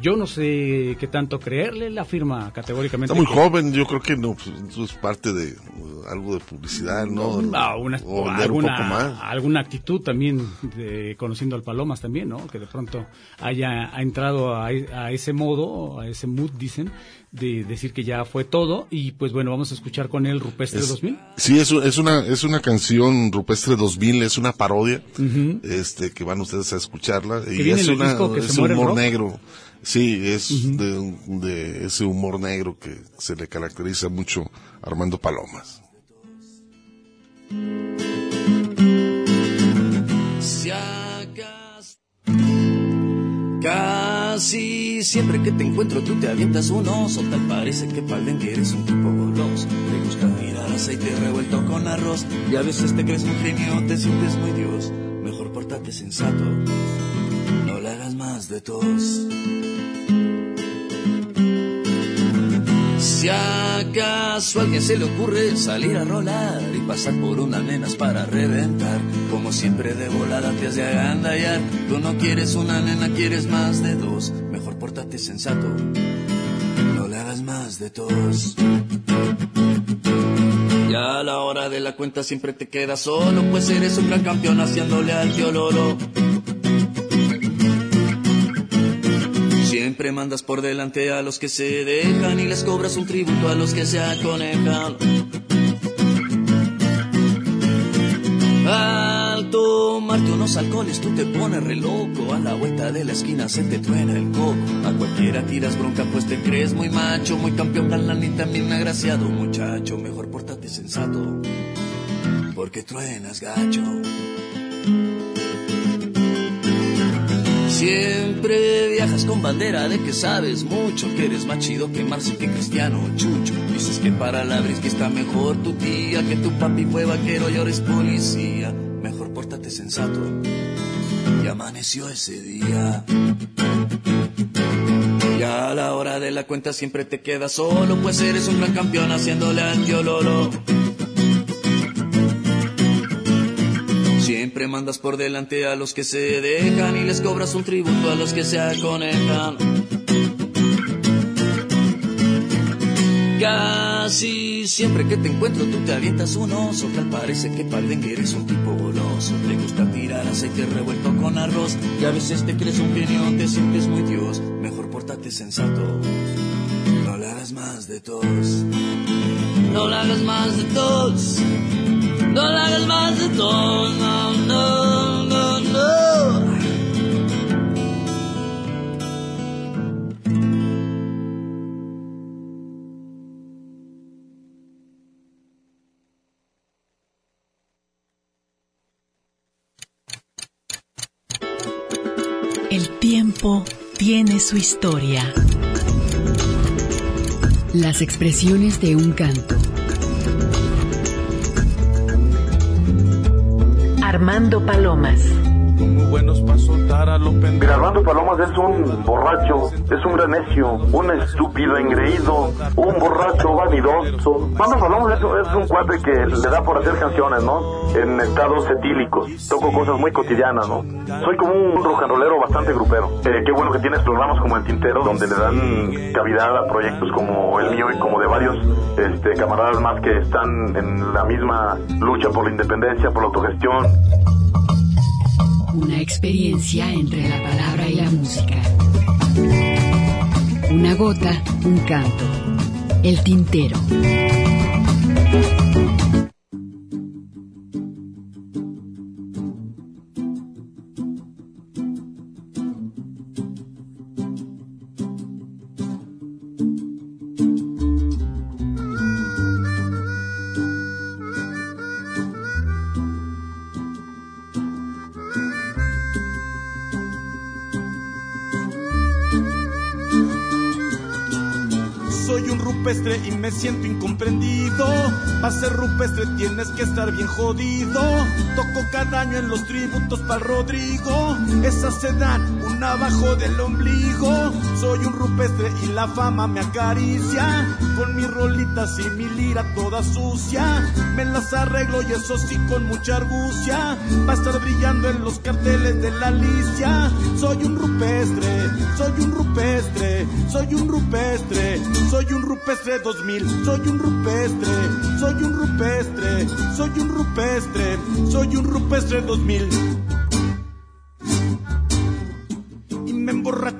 yo no sé qué tanto creerle, la firma categóricamente. Está muy joven, yo creo que no, pues, es parte de uh, algo de publicidad, ¿no? una, o alguna, alguna actitud también, de, conociendo al Palomas también, ¿no? Que de pronto haya entrado a, a, ese modo, a ese mood, dicen, de decir que ya fue todo. Y pues bueno, vamos a escuchar con él Rupestre 2000. Sí, es, es, una, es una canción Rupestre 2000, es una parodia, este que van ustedes a escucharla. y es, una, es un humor negro. Sí, es de, ese humor negro que se le caracteriza mucho a Armando Palomas. Casi siempre que te encuentro tú te avientas un oso, tal parece que palden que eres un tipo goloso. Te gusta mirar aceite revuelto con arroz y a veces te crees un genio, te sientes muy dios. Mejor portate sensato, no le hagas más de tos. Si acaso a alguien se le ocurre salir a rolar y pasar por unas nenas para reventar, como siempre de volada te has de agandallar. Tú no quieres una nena, quieres más de dos. Mejor pórtate sensato, no le hagas más de tos. Ya a la hora de la cuenta siempre te quedas solo, pues eres un gran campeón haciéndole al lolo. Siempre mandas por delante a los que se dejan y les cobras un tributo a los que se aconejan. Al tomarte unos alcoholes tú te pones re loco, a la vuelta de la esquina se te truena el coco. A cualquiera tiras bronca pues te crees muy macho, muy campeón galán y también agraciado muchacho. Mejor pórtate sensato, porque truenas gacho. Siempre viajas con bandera de que sabes mucho, que eres más chido que Marci que Cristiano Chucho. Dices que para la que está mejor tu tía, que tu papi fue vaquero y ahora es policía. Mejor pórtate sensato. Y amaneció ese día. Y a la hora de la cuenta siempre te quedas solo, pues eres un gran campeón haciéndole al tío Siempre mandas por delante a los que se dejan y les cobras un tributo a los que se aconejan. Casi siempre que te encuentro tú te avientas un oso, tal parece que que eres un tipo goloso. Te gusta tirar aceite revuelto con arroz y a veces te crees un genio, te sientes muy dios. Mejor pórtate sensato, no le hagas más de tos. No le hagas más de tos. No la hagas más de no, no, tiempo tiene su historia. Las expresiones de un canto Armando Palomas Armando Palomas es un borracho, es un gran necio, un estúpido engreído, un borracho vanidoso. Armando Palomas es, un cuate que le da por hacer canciones, ¿no? En estados etílicos. Toco cosas muy cotidianas, ¿no? Soy como un rock bastante grupero. Eh, qué bueno que tienes programas como El Tintero, donde le dan cavidad a proyectos como el mío y como de varios este, camaradas más que están en la misma lucha por la independencia, por la autogestión. Una experiencia entre la palabra y la música. Una gota, un canto. El tintero. Y me siento incomprendido. Para ser rupestre tienes que estar bien jodido. Toco cada año en los tributos para Rodrigo. Esas se dan un abajo del ombligo. Soy un rupestre y la fama me acaricia. Con mis rolitas y mi lira toda sucia. Me las arreglo y eso sí con mucha argucia. Va a estar brillando en los carteles de la Alicia. Soy un rupestre, soy un rupestre, soy un rupestre, soy un rupestre 2000, soy un rupestre, soy un rupestre, soy un rupestre, soy un rupestre 2000. Y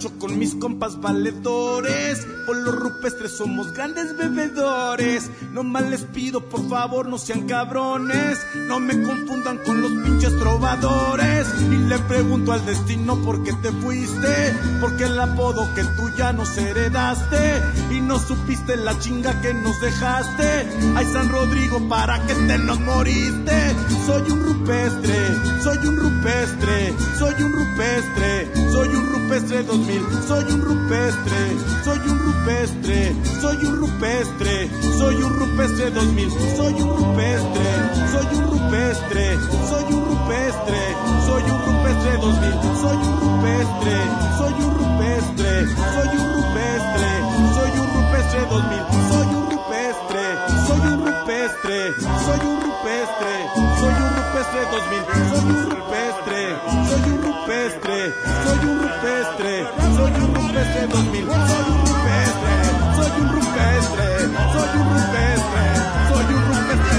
con mis compas valedores por los rupestres somos grandes bebedores. No mal les pido, por favor, no sean cabrones. No me confundan con los pinches trovadores. Y le pregunto al destino por qué te fuiste. Porque el apodo que tú ya nos heredaste. Y no supiste la chinga que nos dejaste. Ay, San Rodrigo, ¿para qué te nos moriste? Soy un rupestre, soy un rupestre, soy un rupestre, soy un rupestre 2000, soy un rupestre, soy un rupestre rupestre, soy un rupestre, soy un rupestre 2000, soy un rupestre, soy un rupestre, soy un rupestre, soy un rupestre 2000, soy un rupestre, soy un rupestre, soy un rupestre, soy un rupestre 2000, soy un rupestre, soy un rupestre, soy un rupestre, soy un rupestre 2000, soy un rupestre, soy un rupestre, soy un rupestre, soy un rupestre 2000, soy un soy un rupestre, soy un rupestre, soy un rupestre.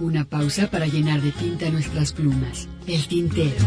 Una pausa para llenar de tinta nuestras plumas. El tintero.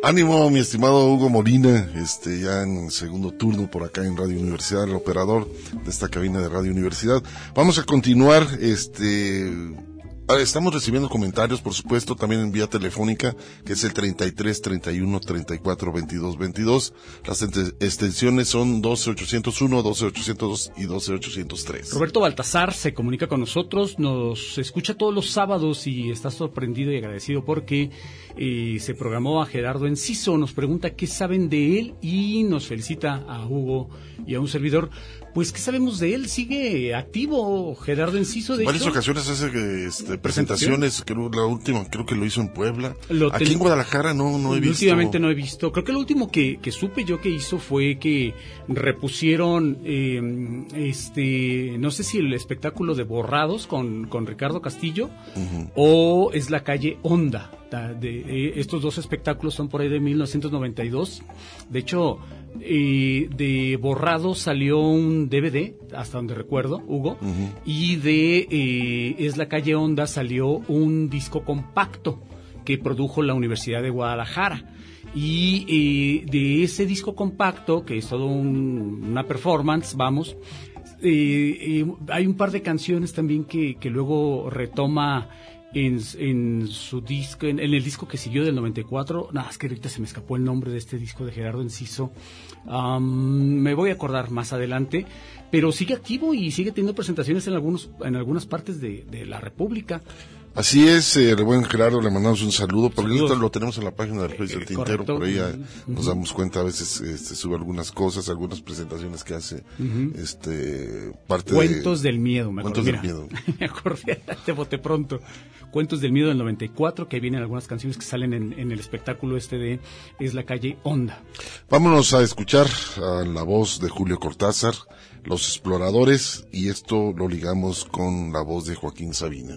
Ánimo, mi estimado Hugo Molina, este, ya en segundo turno por acá en Radio Universidad, el operador de esta cabina de Radio Universidad. Vamos a continuar, este, Estamos recibiendo comentarios, por supuesto, también en vía telefónica, que es el 33 31 34 22 22. Las extensiones son 12801, 12802 y 12803. Roberto Baltasar se comunica con nosotros, nos escucha todos los sábados y está sorprendido y agradecido porque eh, se programó a Gerardo Enciso, nos pregunta qué saben de él y nos felicita a Hugo y a un servidor pues, ¿qué sabemos de él? ¿Sigue activo Gerardo Enciso? De varias ocasiones hace este, presentaciones, creo, la última creo que lo hizo en Puebla. Aquí en Guadalajara no, no he visto. Últimamente no he visto. Creo que lo último que, supe yo que hizo fue que repusieron, eh, este, no sé si el espectáculo de Borrados con, con Ricardo Castillo o es la calle Onda. De, eh, estos dos espectáculos son por ahí de 1992. De hecho, eh, de Borrado salió un DVD, hasta donde recuerdo, Hugo, y de eh, Es la calle Onda salió un disco compacto que produjo la Universidad de Guadalajara. Y eh, de ese disco compacto, que es todo una performance, vamos, hay un par de canciones también que, que luego retoma en, su disco, en, el disco que siguió del 94, nada, es que ahorita se me escapó el nombre de este disco de Gerardo Enciso, me voy a acordar más adelante, pero sigue activo y sigue teniendo presentaciones en algunos en algunas partes de, la República. Así es, eh, el buen Gerardo, le mandamos un saludo, porque esto lo tenemos en la página del Juez del Tintero, correcto. por ahí nos damos cuenta, a veces este, sube algunas cosas, algunas presentaciones que hace, este, parte Cuentos de... del miedo, me Cuentos del miedo. me acordé, te boté pronto. Cuentos del miedo del 94, que vienen algunas canciones que salen en, en el espectáculo este de Es la calle Onda. Vámonos a escuchar a la voz de Julio Cortázar, Los Exploradores, y esto lo ligamos con la voz de Joaquín Sabina.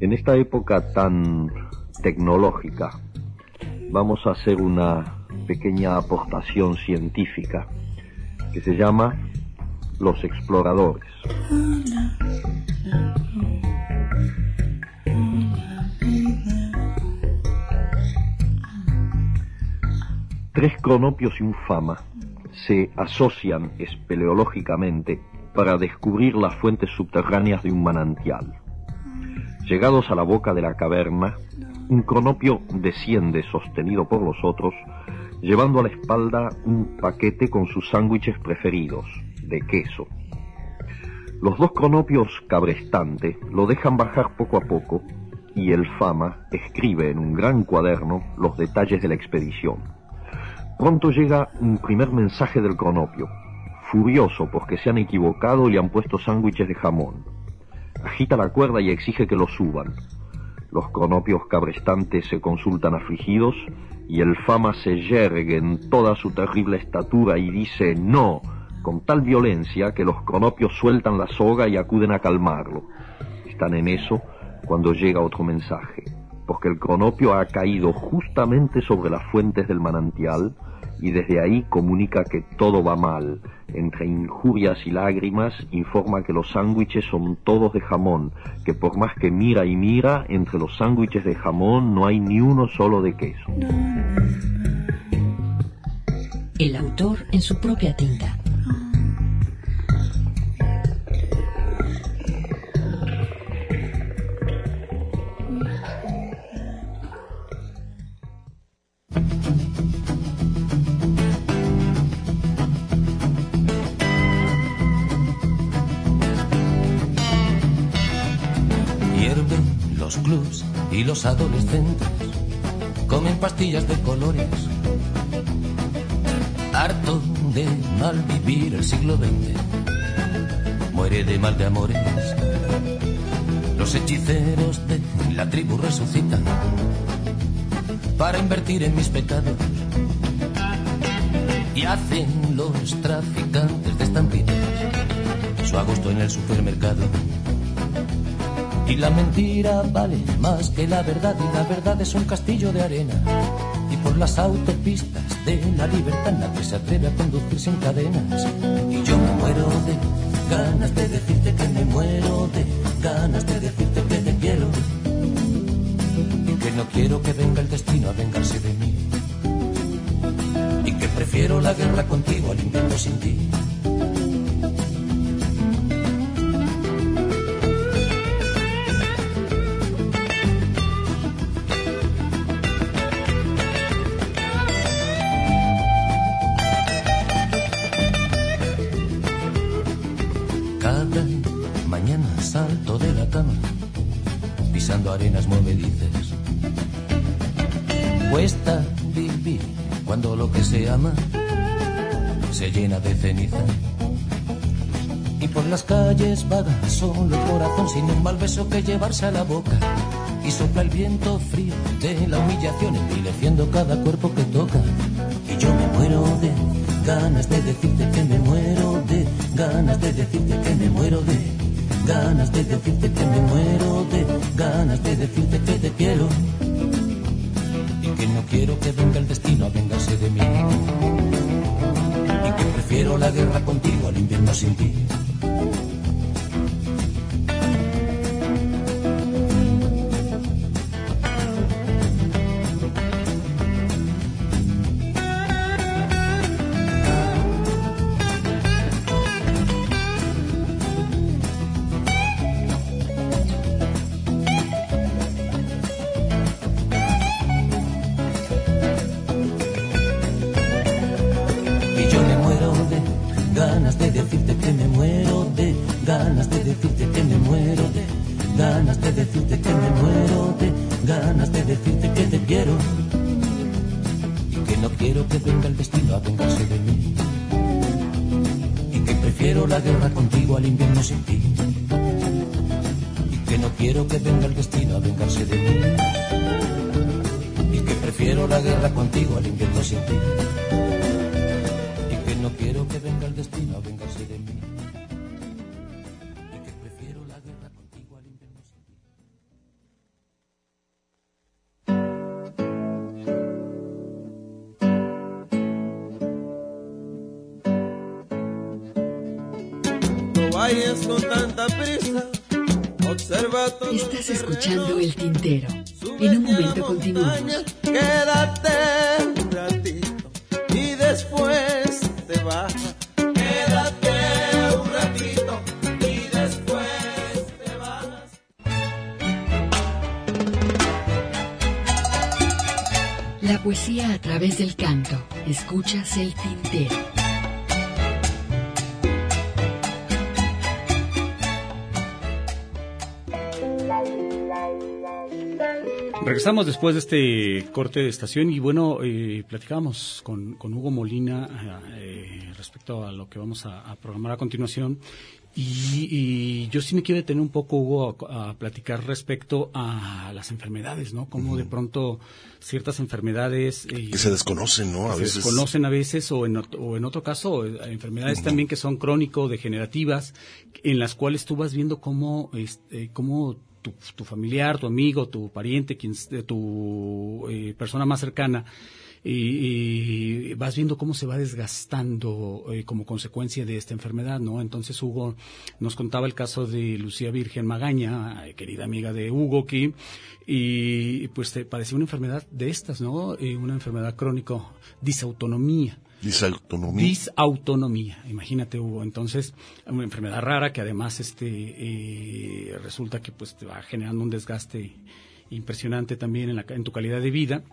En esta época tan tecnológica, vamos a hacer una pequeña aportación científica que se llama Los Exploradores. Tres cronopios y un fama se asocian espeleológicamente para descubrir las fuentes subterráneas de un manantial. Llegados a la boca de la caverna, un cronopio desciende sostenido por los otros, llevando a la espalda un paquete con sus sándwiches preferidos, de queso. Los dos cronopios cabrestante lo dejan bajar poco a poco y el Fama escribe en un gran cuaderno los detalles de la expedición. Pronto llega un primer mensaje del cronopio, furioso porque se han equivocado y le han puesto sándwiches de jamón. Agita la cuerda y exige que lo suban. Los cronopios cabrestantes se consultan afligidos y el Fama se yergue en toda su terrible estatura y dice no, con tal violencia que los cronopios sueltan la soga y acuden a calmarlo. Están en eso cuando llega otro mensaje, porque el cronopio ha caído justamente sobre las fuentes del manantial y desde ahí comunica que todo va mal. Entre injurias y lágrimas informa que los sándwiches son todos de jamón, que por más que mira y mira, entre los sándwiches de jamón no hay ni uno solo de queso. El autor en su propia tinta. Y los adolescentes comen pastillas de colores. Harto de mal vivir el siglo XX, muere de mal de amores. Los hechiceros de la tribu resucitan para invertir en mis pecados. Y hacen los traficantes de estampitas su agosto en el supermercado. Y la mentira vale más que la verdad y la verdad es un castillo de arena. Y por las autopistas de la libertad nadie se atreve a conducir sin cadenas. Y yo me muero de ganas de decirte que me muero de ganas de decirte que te quiero. Y que no quiero que venga el destino a vengarse de mí. Y que prefiero la guerra contigo al invierno sin ti. De ceniza. Y por las calles vaga solo el corazón sin un mal beso que llevarse a la boca. Y sopla el viento frío de la humillación envileciendo cada cuerpo que toca. Y yo me muero de ganas de decirte que me muero de ganas de decirte que me muero de ganas de decirte que me muero Estás escuchando El Tintero. En un momento continuamos. Quédate un ratito y después te vas. Quédate un ratito y después te vas. La poesía a través del canto. Escuchas El Tintero. Regresamos después de este corte de estación y bueno, eh, platicábamos con, con Hugo Molina eh, respecto a lo que vamos a, a programar a continuación y, y yo sí me quiero detener un poco, Hugo, a, a platicar respecto a las enfermedades, ¿no? Como de pronto ciertas enfermedades... eh, Que se desconocen, ¿no? A se veces. desconocen a veces o en, ot- o en otro caso eh, enfermedades también que son crónico-degenerativas en las cuales tú vas viendo cómo, este, cómo tu, familiar, tu amigo, tu pariente, quien, tu eh, persona más cercana y, vas viendo cómo se va desgastando eh, como consecuencia de esta enfermedad, ¿no? Entonces Hugo nos contaba el caso de Lucía Virgen Magaña, eh, querida amiga de Hugo aquí, y pues te padecía una enfermedad de estas, ¿no? Eh, una enfermedad crónico, disautonomía. Disautonomía. Disautonomía, imagínate Hugo. Entonces, una enfermedad rara que además este eh, resulta que pues te va generando un desgaste impresionante también en, la, en tu calidad de vida.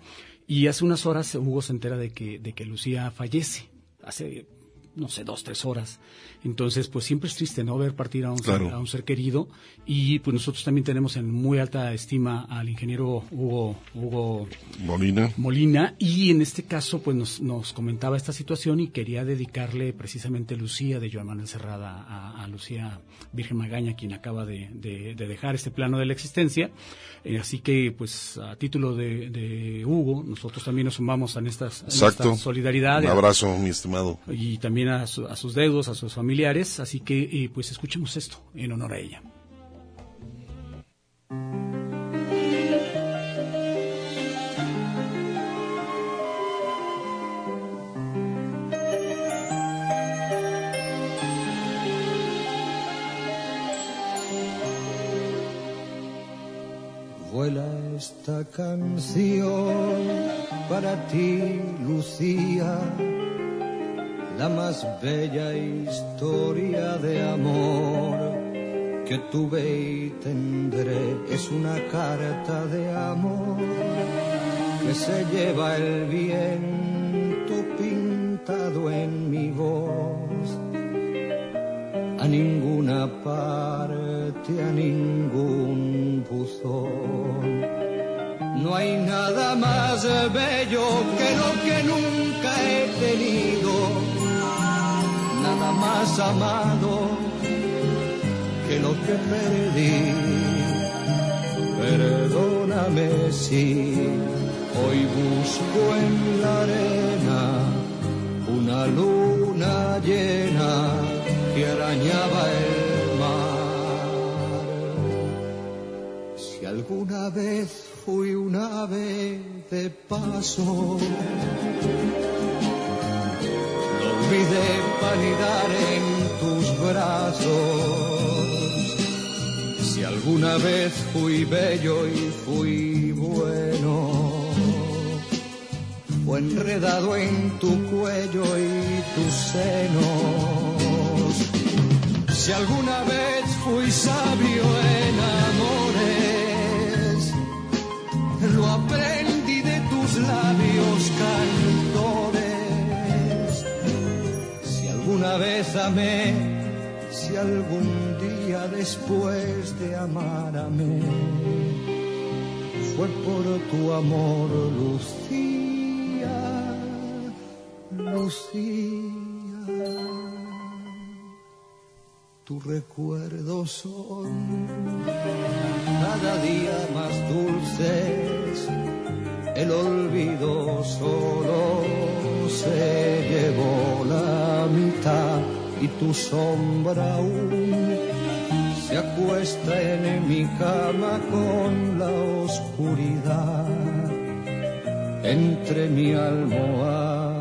Y hace unas horas Hugo se entera de que, de que Lucía fallece. Hace, no sé, dos, tres horas. Entonces, pues siempre es triste, ¿no? Ver partir a un, Claro. ser, a un ser querido. Y pues nosotros también tenemos en muy alta estima al ingeniero Hugo, Hugo Molina. Molina y en este caso pues nos, nos comentaba esta situación y quería dedicarle precisamente Lucía de Joan Manuel Cerrada a, a Lucía Virgen Magaña quien acaba de, de- de dejar este plano de la existencia Eh, así que pues a título de, de Hugo nosotros también nos sumamos en, estas, en Exacto. esta solidaridad Un abrazo, mi estimado. y también a, su- a sus deudos, a sus familiares así que eh, pues escuchemos esto en honor a ella. Vuela esta canción para ti, Lucía, la más bella historia de amor que tuve y tendré. Es una carta de amor que se lleva el viento pintado en mi voz a ninguna parte, a ningún buzón. No hay nada más bello que lo que nunca he tenido, más amado que lo que perdí. Perdóname si hoy busco en la arena una luna llena que arañaba el mar. Si alguna vez fui una ave de paso, olvidé en tus brazos. Si alguna vez fui bello y fui bueno, fue enredado en tu cuello y tus senos. Si alguna vez fui sabio en si algún día después de amar amé, fue por tu amor, Lucía, Lucía. Tus recuerdos son cada día más dulces, el olvido solo se llevó la mitad y tu sombra aún se acuesta en mi cama con la oscuridad entre mi almohada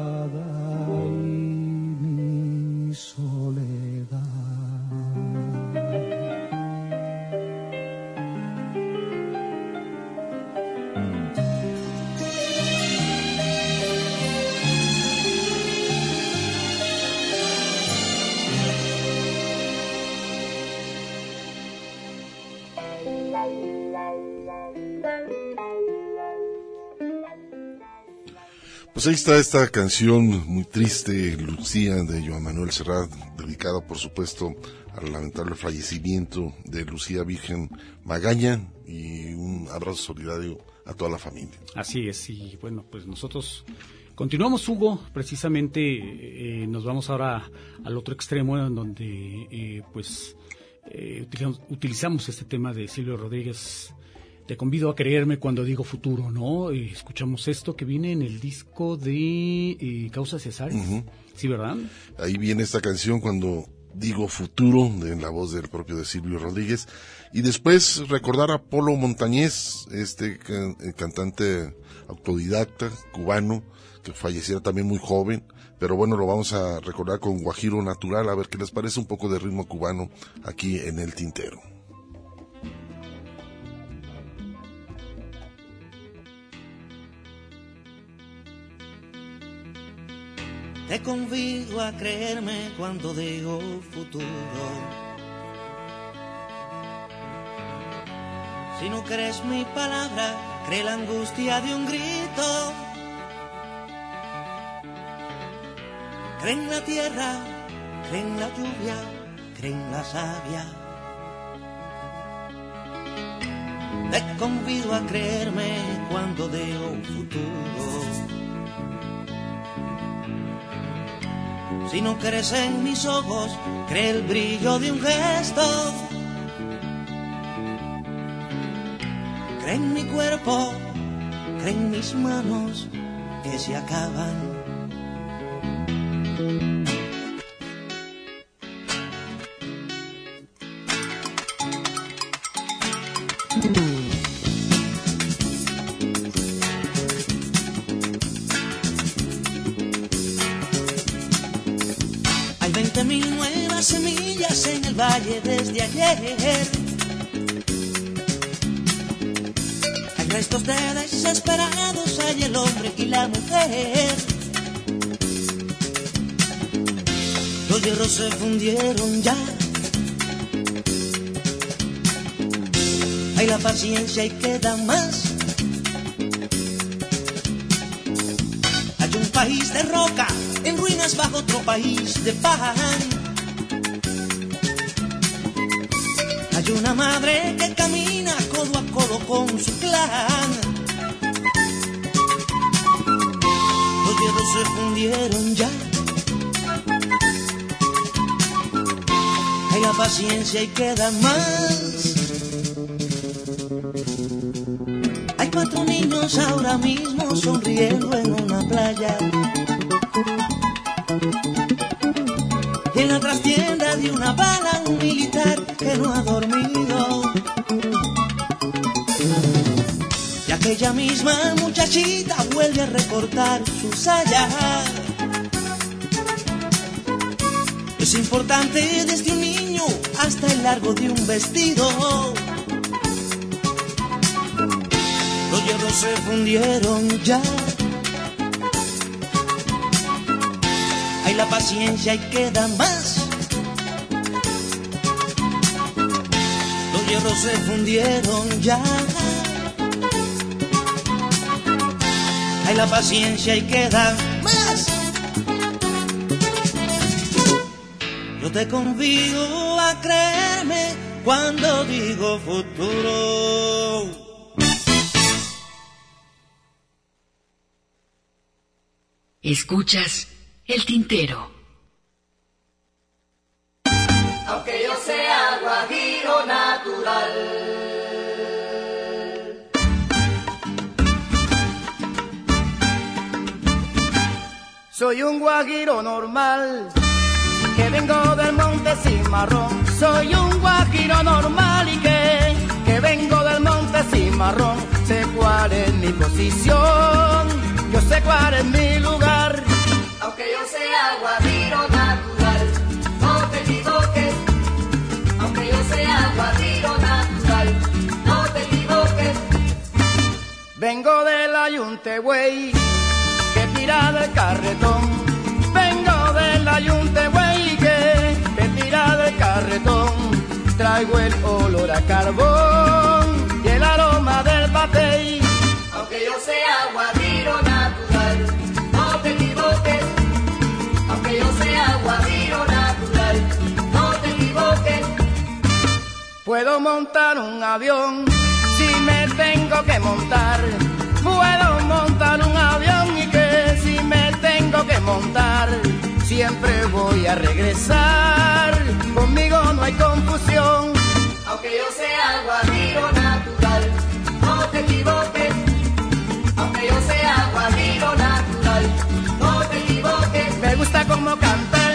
Pues ahí está esta canción muy triste, Lucía, de Joan Manuel Serrat, dedicada por supuesto al lamentable fallecimiento de Lucía Virgen Magaña y un abrazo solidario a toda la familia. Así es, y bueno, pues nosotros continuamos, Hugo, precisamente eh, nos vamos ahora al otro extremo en donde eh, pues eh, utilizamos, utilizamos este tema de Silvio Rodríguez. Te convido a creerme cuando digo futuro, ¿no? Y escuchamos esto que viene en el disco de eh, Causa Cesares. Sí, ¿verdad? Ahí viene esta canción cuando digo futuro, en la voz del propio de Silvio Rodríguez. Y después recordar a Polo Montañez, este can- eh, cantante autodidacta cubano, que falleciera también muy joven. Pero bueno, lo vamos a recordar con Guajiro Natural, a ver qué les parece un poco de ritmo cubano aquí en el tintero. Te convido a creerme cuando digo futuro. Si no crees mi palabra, cree la angustia de un grito. Cree en la tierra, cree en la lluvia, cree en la savia. Te convido a creerme cuando digo futuro. Si no crees en mis ojos, cree el brillo de un gesto. Cree en mi cuerpo, cree en mis manos que se acaban. Desde ayer. Hay restos de desesperados, hay el hombre y la mujer. Los hierros se fundieron ya. Hay la paciencia y queda más. Hay un país de roca en ruinas bajo otro país de pan. Hay una madre que camina codo a codo con su clan. Los hierros se fundieron ya. Hay la paciencia y queda más. Hay cuatro niños ahora mismo sonriendo en una playa. Una bala militar que no ha dormido. Y aquella misma muchachita vuelve a recortar su saya. Es importante desde un niño hasta el largo de un vestido. Los hierros se fundieron ya. Hay la paciencia y queda más. Se fundieron ya. Hay la paciencia y queda más. Yo te convido a creerme cuando digo futuro. Escuchas el tintero. Soy un guajiro normal, que vengo del monte Cimarrón. Soy un guajiro normal y que, que vengo del monte Cimarrón. Sé cuál es mi posición, yo sé cuál es mi lugar. Aunque yo sea guajiro natural, no te equivoques. Aunque yo sea guajiro natural, no te equivoques. Vengo del ayunte, güey, tira del carretón. Vengo del ayunte, güey, que, tira del carretón. Traigo el olor a carbón y el aroma del batey. Aunque yo sea guajiro natural, no te equivoques. Aunque yo sea guajiro natural, no te equivoques. Puedo montar un avión si me tengo que montar. Puedo montar un avión y tengo que montar, siempre voy a regresar. Conmigo no hay confusión. Aunque yo sea guajiro natural, no te equivoques. Aunque yo sea guajiro natural, no te equivoques. Me gusta como canta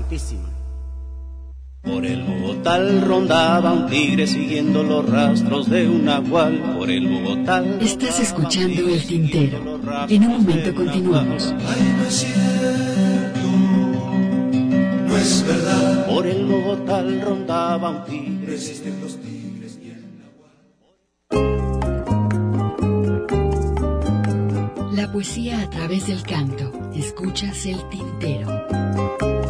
Santísima. Por el Bogotá rondaba un tigre siguiendo los rastros de un nahual. Por el Bogotá. Estás escuchando el tintero. En un momento continuamos. No es verdad. Por el Bogotá rondaba un tigre. La La poesía a través del canto. Escuchas el tintero.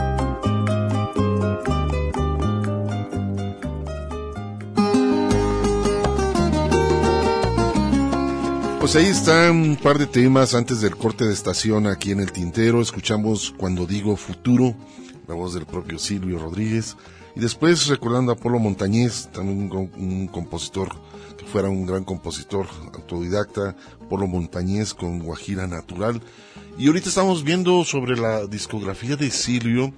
Pues ahí están un par de temas antes del corte de estación aquí en el Tintero. Escuchamos Cuando digo futuro, la voz del propio Silvio Rodríguez. Y después recordando a Polo Montañez, también un, un compositor que fuera un gran compositor autodidacta, Polo Montañez con Guajira Natural. Y ahorita estamos viendo sobre la discografía de Silvio.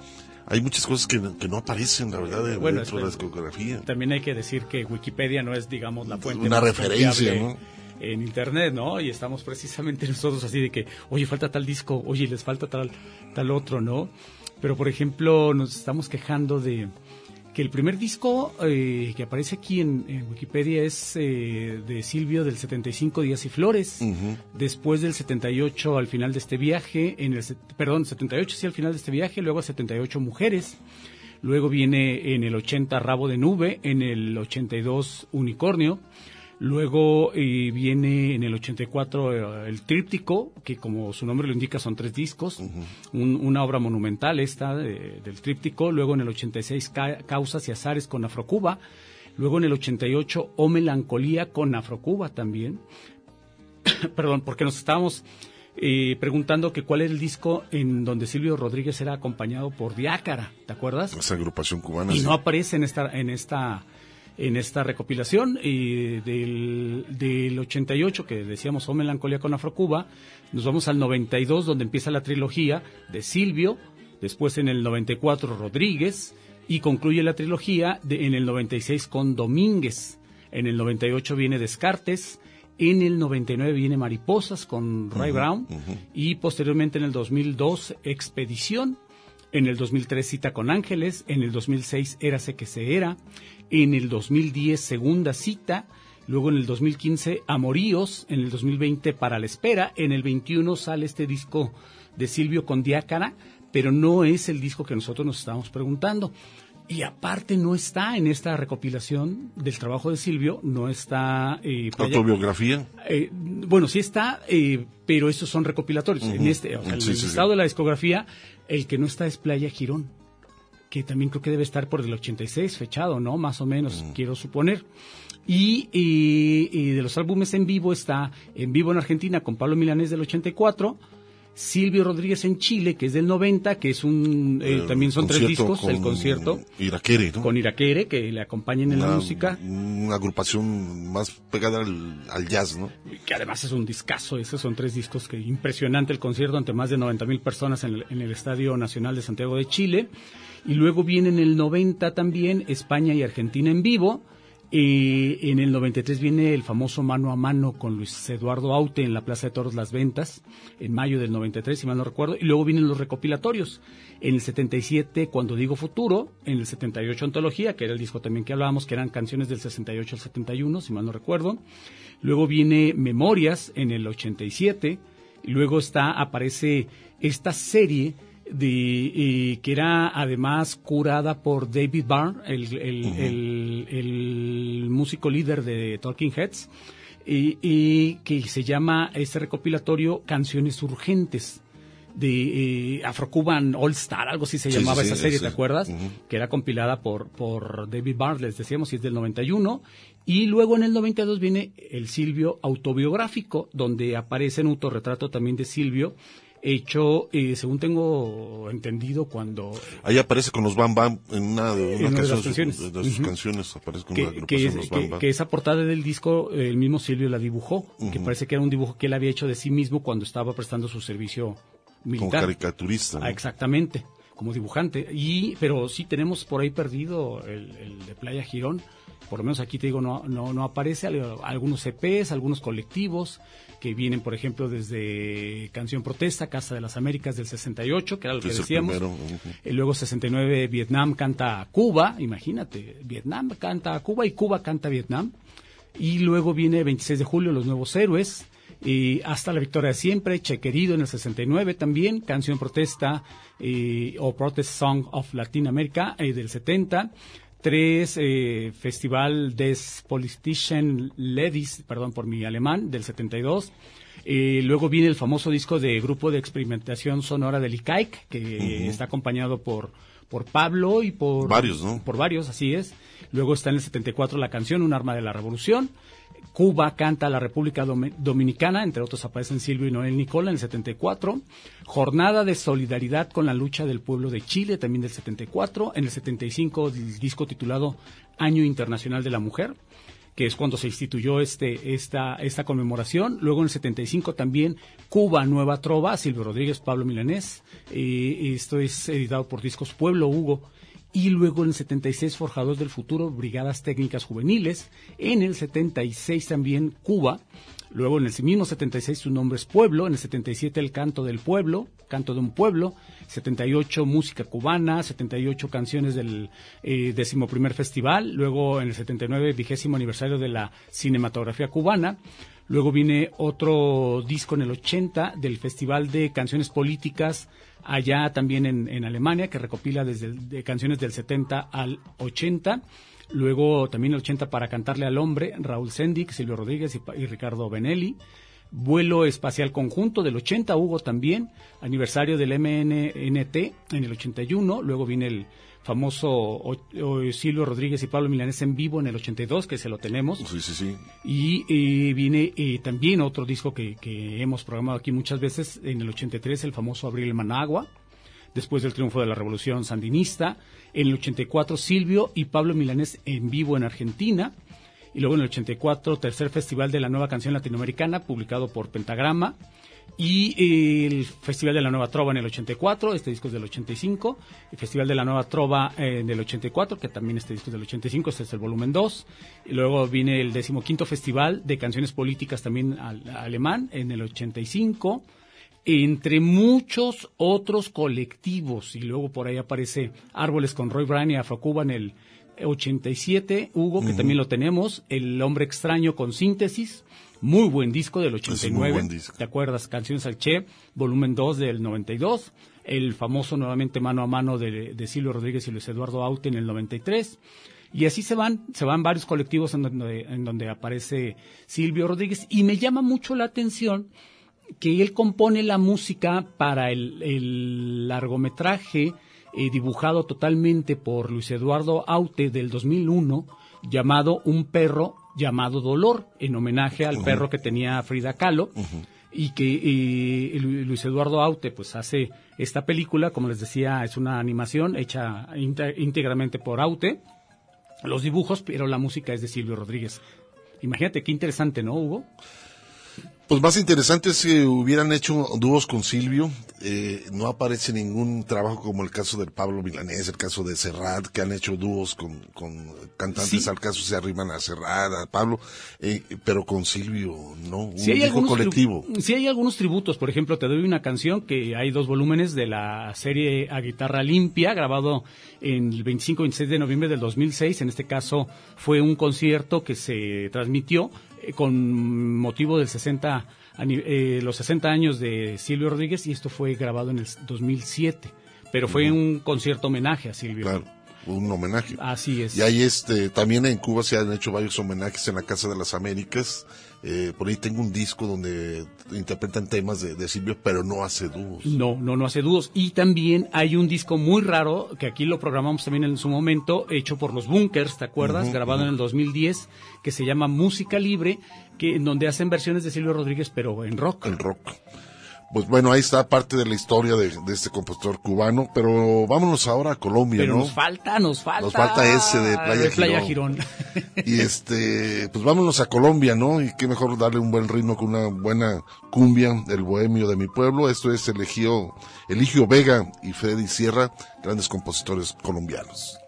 Hay muchas cosas que, que no aparecen, la verdad, de- Bueno, dentro de la discografía. También hay que decir que Wikipedia no es, digamos, la fuente Una más referencia, ¿no? En Internet, ¿no? Y estamos precisamente nosotros así de que, oye, falta tal disco, oye, les falta tal, tal otro, ¿no? Pero, por ejemplo, nos estamos quejando de que el primer disco eh, que aparece aquí en, en Wikipedia es eh, de Silvio del 75 Días y Flores. Después del 78 al final de este viaje, en el, perdón, 78 sí al final de este viaje, luego 78 Mujeres. Luego viene en el 80 Rabo de Nube, en el 82 Unicornio. Luego eh, viene en el 84 eh, el tríptico, que como su nombre lo indica son tres discos, Un- una obra monumental esta de- del tríptico. Luego en el 86 Ca- Causas y Azares con Afrocuba. Luego en el 88 O Melancolía con Afrocuba también. Perdón, porque nos estábamos eh, preguntando que cuál es el disco en donde Silvio Rodríguez era acompañado por Diácara, ¿te acuerdas? Esa agrupación cubana. y sí. no aparece en esta en esta en esta recopilación y del, del 88 que decíamos O Melancolía con Afrocuba nos vamos al 92 donde empieza la trilogía de Silvio después en el 94 Rodríguez y concluye la trilogía de- en el 96 con Domínguez. En el 98 viene Descartes en el 99 viene Mariposas con Ray Brown y posteriormente en el 2002 Expedición en el 2003 Cita con Ángeles, en el 2006 Érase que se era, en el 2010 Segunda Cita, luego en el 2015 Amoríos, en el 2020 Para la Espera, en el 21 sale este disco de Silvio con Diácara, pero no es el disco que nosotros nos estábamos preguntando. Y aparte no está en esta recopilación del trabajo de Silvio, no está... eh, Autobiografía. eh, bueno, sí está, eh, pero estos son recopilatorios. En este, o sea, en Sí, el sí, sí. listado de la discografía, el que no está es Playa Girón, que también creo que debe estar por el 86 fechado, ¿no? Más o menos, quiero suponer. Y, y- y de los álbumes en vivo está En Vivo en Argentina con Pablo Milanés del 84, Silvio Rodríguez en Chile, que es del 90, que es un, eh, también son tres discos, el con concierto. Iraquere, ¿no? Con Iraquere, que le acompañen en la música. Una agrupación más pegada al, al jazz, ¿no? que además es un discazo, esos son tres discos que impresionante el concierto ante más de 90 mil personas en el, en el Estadio Nacional de Santiago de Chile. Y luego viene en el 90 también España y Argentina en vivo. Eh, en el 93 viene el famoso mano a mano con Luis Eduardo Aute en la Plaza de Toros Las Ventas, en mayo del 93, si mal no recuerdo. Y luego vienen los recopilatorios. En el 77, cuando digo futuro, en el 78 Antología, que era el disco también que hablábamos, que eran canciones del 68 al 71, si mal no recuerdo. Luego viene Memorias en el 87. Y luego está, aparece esta serie de eh, que era además curada por David Byrne, el, el- el- el músico líder de Talking Heads, y, y que se llama este recopilatorio Canciones Urgentes de eh, Afro-Cuban All Star, algo así se Sí, llamaba sí, sí, esa serie. ¿te acuerdas? Que era compilada por, por David Barnes, les decíamos, y es del 91. Y luego en el 92 viene el Silvio autobiográfico, donde aparece un autorretrato también de Silvio, hecho, eh, según tengo entendido, cuando... Ahí aparece con los Bam Bam en una de, En una de las de, canciones. de sus canciones. Aparece con que, una que, es- los que- Bam Bam. que esa portada del disco eh, el mismo Silvio la dibujó, que parece que era un dibujo que él había hecho de sí mismo cuando estaba prestando su servicio Como militar. caricaturista. ¿no? Ah, exactamente, como dibujante. Y, pero sí tenemos por ahí perdido el, el de Playa Girón. Por lo menos aquí te digo, no, no, no aparece. Al- Algunos EPs, algunos colectivos que vienen, por ejemplo, desde Canción Protesta, Casa de las Américas del 68, que era lo Que es decíamos. Y luego 69 Vietnam canta a Cuba, imagínate, Vietnam canta a Cuba y Cuba canta a Vietnam. Y luego viene 26 de julio Los Nuevos Héroes, y Hasta la Victoria de Siempre, Che Querido en el 69 también, Canción Protesta eh, o Protest Song of Latin America eh, del 70. Tres, eh, Festival des Politischen Ladies, perdón por mi alemán, del 72. Eh, luego viene el famoso disco de Grupo de Experimentación Sonora del ICAIC, que está acompañado por, por Pablo y por... Varios, ¿no? Por varios, así es. Luego está en el 74 la canción Un arma de la revolución. Cuba canta la República Domi- Dominicana, entre otros aparecen Silvio y Noel Nicola en el 74. Jornada de solidaridad con la lucha del pueblo de Chile, también del 74. En el 75 el disco titulado Año Internacional de la Mujer que es cuando se instituyó este, esta, esta conmemoración. Luego en el 75 también Cuba Nueva Trova, Silvio Rodríguez, Pablo Milanés. Eh, esto es editado por Discos Pueblo, Hugo. Y luego en el 76 Forjados del Futuro, Brigadas Técnicas Juveniles. En el 76 también Cuba. Luego en el mismo 76 su nombre es Pueblo. En el 77 El Canto del Pueblo, Canto de un Pueblo. 78 Música Cubana. 78 canciones del eh, decimoprimer festival. Luego en el 79 vigésimo aniversario de la cinematografía cubana. Luego viene otro disco en el 80 del Festival de Canciones Políticas allá también en, en Alemania, que recopila desde canciones del 70 al 80. Luego también el 80 para cantarle al hombre, Raúl Sendic, Silvio Rodríguez y, y Ricardo Benelli. Vuelo espacial conjunto del 80, Hugo también. Aniversario del MNNT en el 81. Luego viene el famoso o- o Silvio Rodríguez y Pablo Milanés en vivo en el 82, que se lo tenemos. Sí, sí, sí. Y eh, viene eh, también otro disco que, que hemos programado aquí muchas veces, en el 83, el famoso Abril Managua, después del triunfo de la Revolución Sandinista. En el 84, Silvio y Pablo Milanés en vivo en Argentina. Y luego en el 84, tercer Festival de la Nueva Canción Latinoamericana, publicado por Pentagrama. Y eh, el Festival de la Nueva Trova en el 84, este disco es del 85. El Festival de la Nueva Trova eh, en el 84, que también este disco es del 85, este es el volumen 2. Y luego viene el decimoquinto Festival de Canciones Políticas también al- alemán en el 85 entre muchos otros colectivos. Y luego por ahí aparece Árboles con Roy Bryan y Afrocuba en el 87, Hugo, que Ujú. también lo tenemos, El Hombre Extraño con Síntesis, muy buen disco del 89, buen disco. ¿te acuerdas? Canciones al Che, volumen 2 del 92, el famoso nuevamente Mano a Mano de, de Silvio Rodríguez y Luis Eduardo Aute en el 93, y así se van, se van varios colectivos en donde, en donde aparece Silvio Rodríguez, y me llama mucho la atención que él compone la música para el, el largometraje eh, dibujado totalmente por Luis Eduardo Aute del 2001 llamado Un perro llamado Dolor, en homenaje al perro que tenía Frida Kahlo y que Lu- Luis Eduardo Aute pues hace esta película, como les decía, es una animación hecha ínte- íntegramente por Aute, los dibujos, pero la música es de Silvio Rodríguez. Imagínate qué interesante, ¿no, Hugo? Pues más interesante es que hubieran hecho dúos con Silvio. Eh, no aparece ningún trabajo como el caso del Pablo Milanés, el caso de Serrat, que han hecho dúos con, con cantantes Sí. al caso se arriman a Serrat, a Pablo, eh, pero con Silvio no, un Sí hay, disco algunos colectivo. sí hay algunos tributos, por ejemplo, te doy una canción que hay dos volúmenes de la serie A Guitarra Limpia, grabado en el 25 y 26 de noviembre del 2006. En este caso fue un concierto que se transmitió con motivo del 60, ani- eh, los 60 años de Silvio Rodríguez y esto fue grabado en el 2007. Pero fue un concierto homenaje a Silvio. Claro, un homenaje. Así es. Y ahí este, también en Cuba se han hecho varios homenajes en la Casa de las Américas. Eh, por ahí tengo un disco donde interpretan temas de, de Silvio, pero no hace dúos. No, no, no hace dúos. Y también hay un disco muy raro, que aquí lo programamos también en su momento, hecho por los Bunkers, ¿te acuerdas? Grabado ujú. en el 2010, que se llama Música Libre, que en donde hacen versiones de Silvio Rodríguez, pero en rock. En rock. Pues bueno, ahí está parte de la historia de, de este compositor cubano, pero vámonos ahora a Colombia, Pero ¿no? nos falta, nos falta. Nos falta ese de Playa Playa Girón. Girón. Y este, pues vámonos a Colombia, ¿no? Y qué mejor darle un buen ritmo con una buena cumbia del bohemio de mi pueblo. Esto es Eligio, Eligio Vega y Freddy Sierra, grandes compositores colombianos.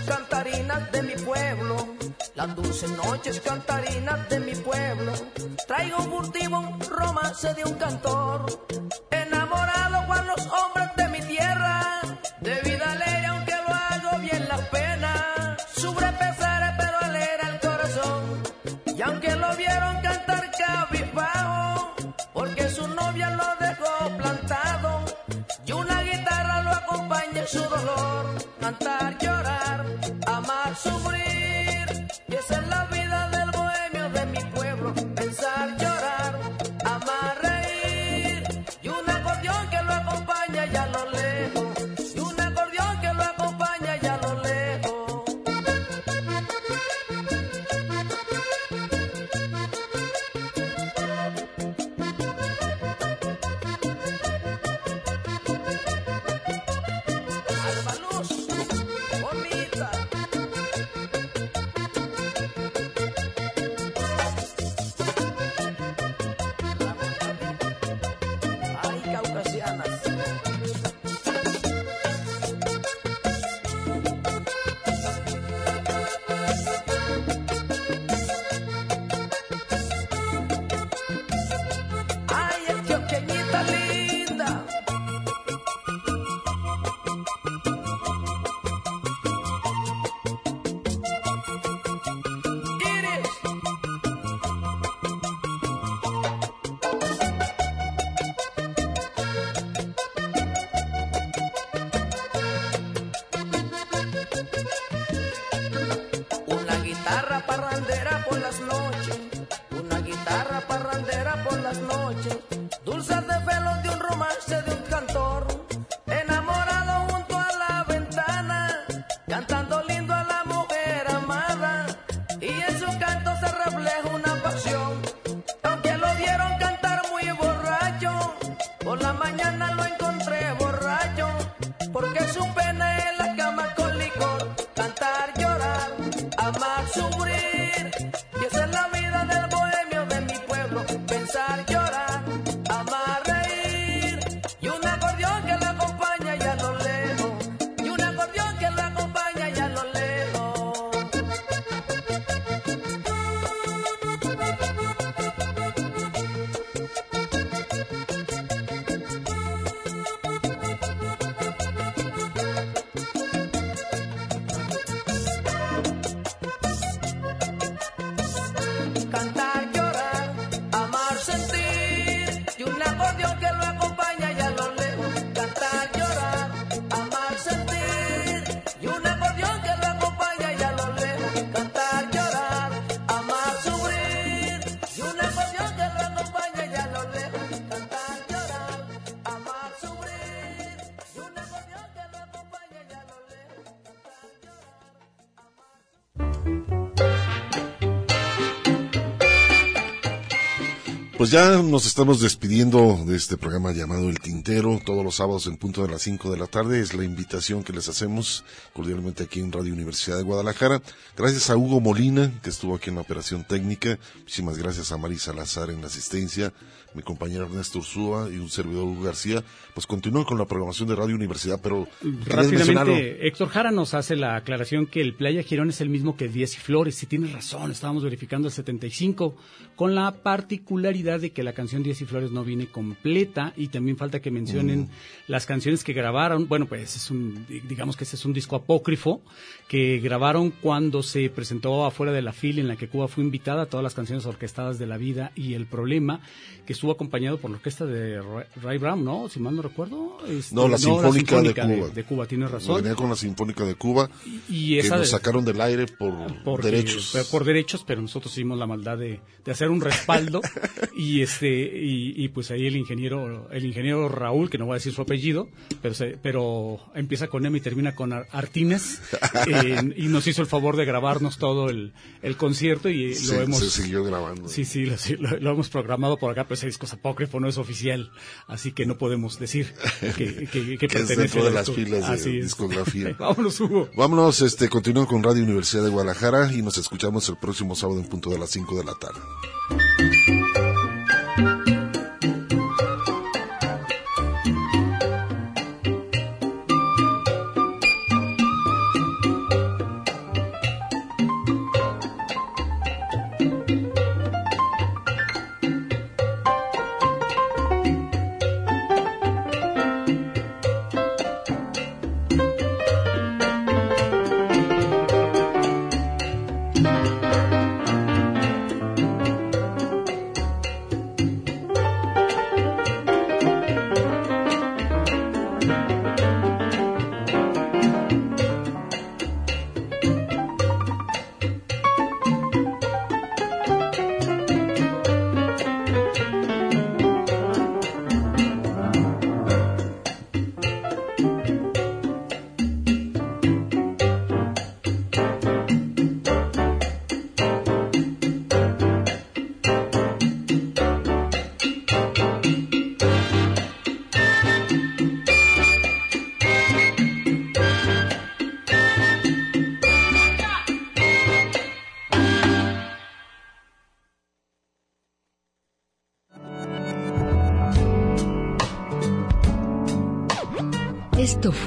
Cantarinas de mi pueblo, las dulces noches cantarinas de mi pueblo. Traigo furtivo un romance de un cantor, Pues ya nos estamos despidiendo de este programa llamado El Tintero, todos los sábados en punto de las 5 de la tarde. Es la invitación que les hacemos cordialmente aquí en Radio Universidad de Guadalajara. Gracias a Hugo Molina, que estuvo aquí en la operación técnica. Muchísimas gracias a Mari Salazar en la asistencia, mi compañero Ernesto Ursúa y un servidor Hugo García. Pues continúan con la programación de Radio Universidad, pero. Rápidamente, Héctor Jara nos hace la aclaración que el Playa Girón es el mismo que Díaz y Flores. Si tienes razón, estábamos verificando el 75, con la particularidad de que la canción Díaz y Flores no viene completa y también falta que mencionen Mm. las canciones que grabaron. Bueno, pues es un, digamos que ese es un disco apócrifo que grabaron cuando se presentó afuera de la fila en la que Cuba fue invitada, todas las canciones orquestadas de la vida y el problema, que estuvo acompañado por la orquesta de Ray- Brown, ¿no? Si mal no recuerdo. Este, No, la Sinfónica de Cuba. De, Cuba, tienes razón. Venía con la Sinfónica de Cuba, Y que esa nos de- sacaron del aire por porque- derechos. Por derechos, pero nosotros hicimos la maldad de, de hacer un respaldo y este y, y pues ahí el ingeniero el ingeniero Raúl, que no voy a decir su apellido, pero se- pero empieza con M y termina con Ar- Artínez eh, y nos hizo el favor de grabarnos todo el, el concierto y lo hemos se siguió grabando. Sí, sí, lo, lo- lo hemos programado por acá, pero ese disco es apócrifo, no es oficial, así que no podemos decir que, que, que Que es pertenece dentro de las filas de Así es. discografía. Vámonos, Hugo. Vámonos, este, continúan con Radio Universidad de Guadalajara y nos escuchamos el próximo sábado en punto de las 5 de la tarde.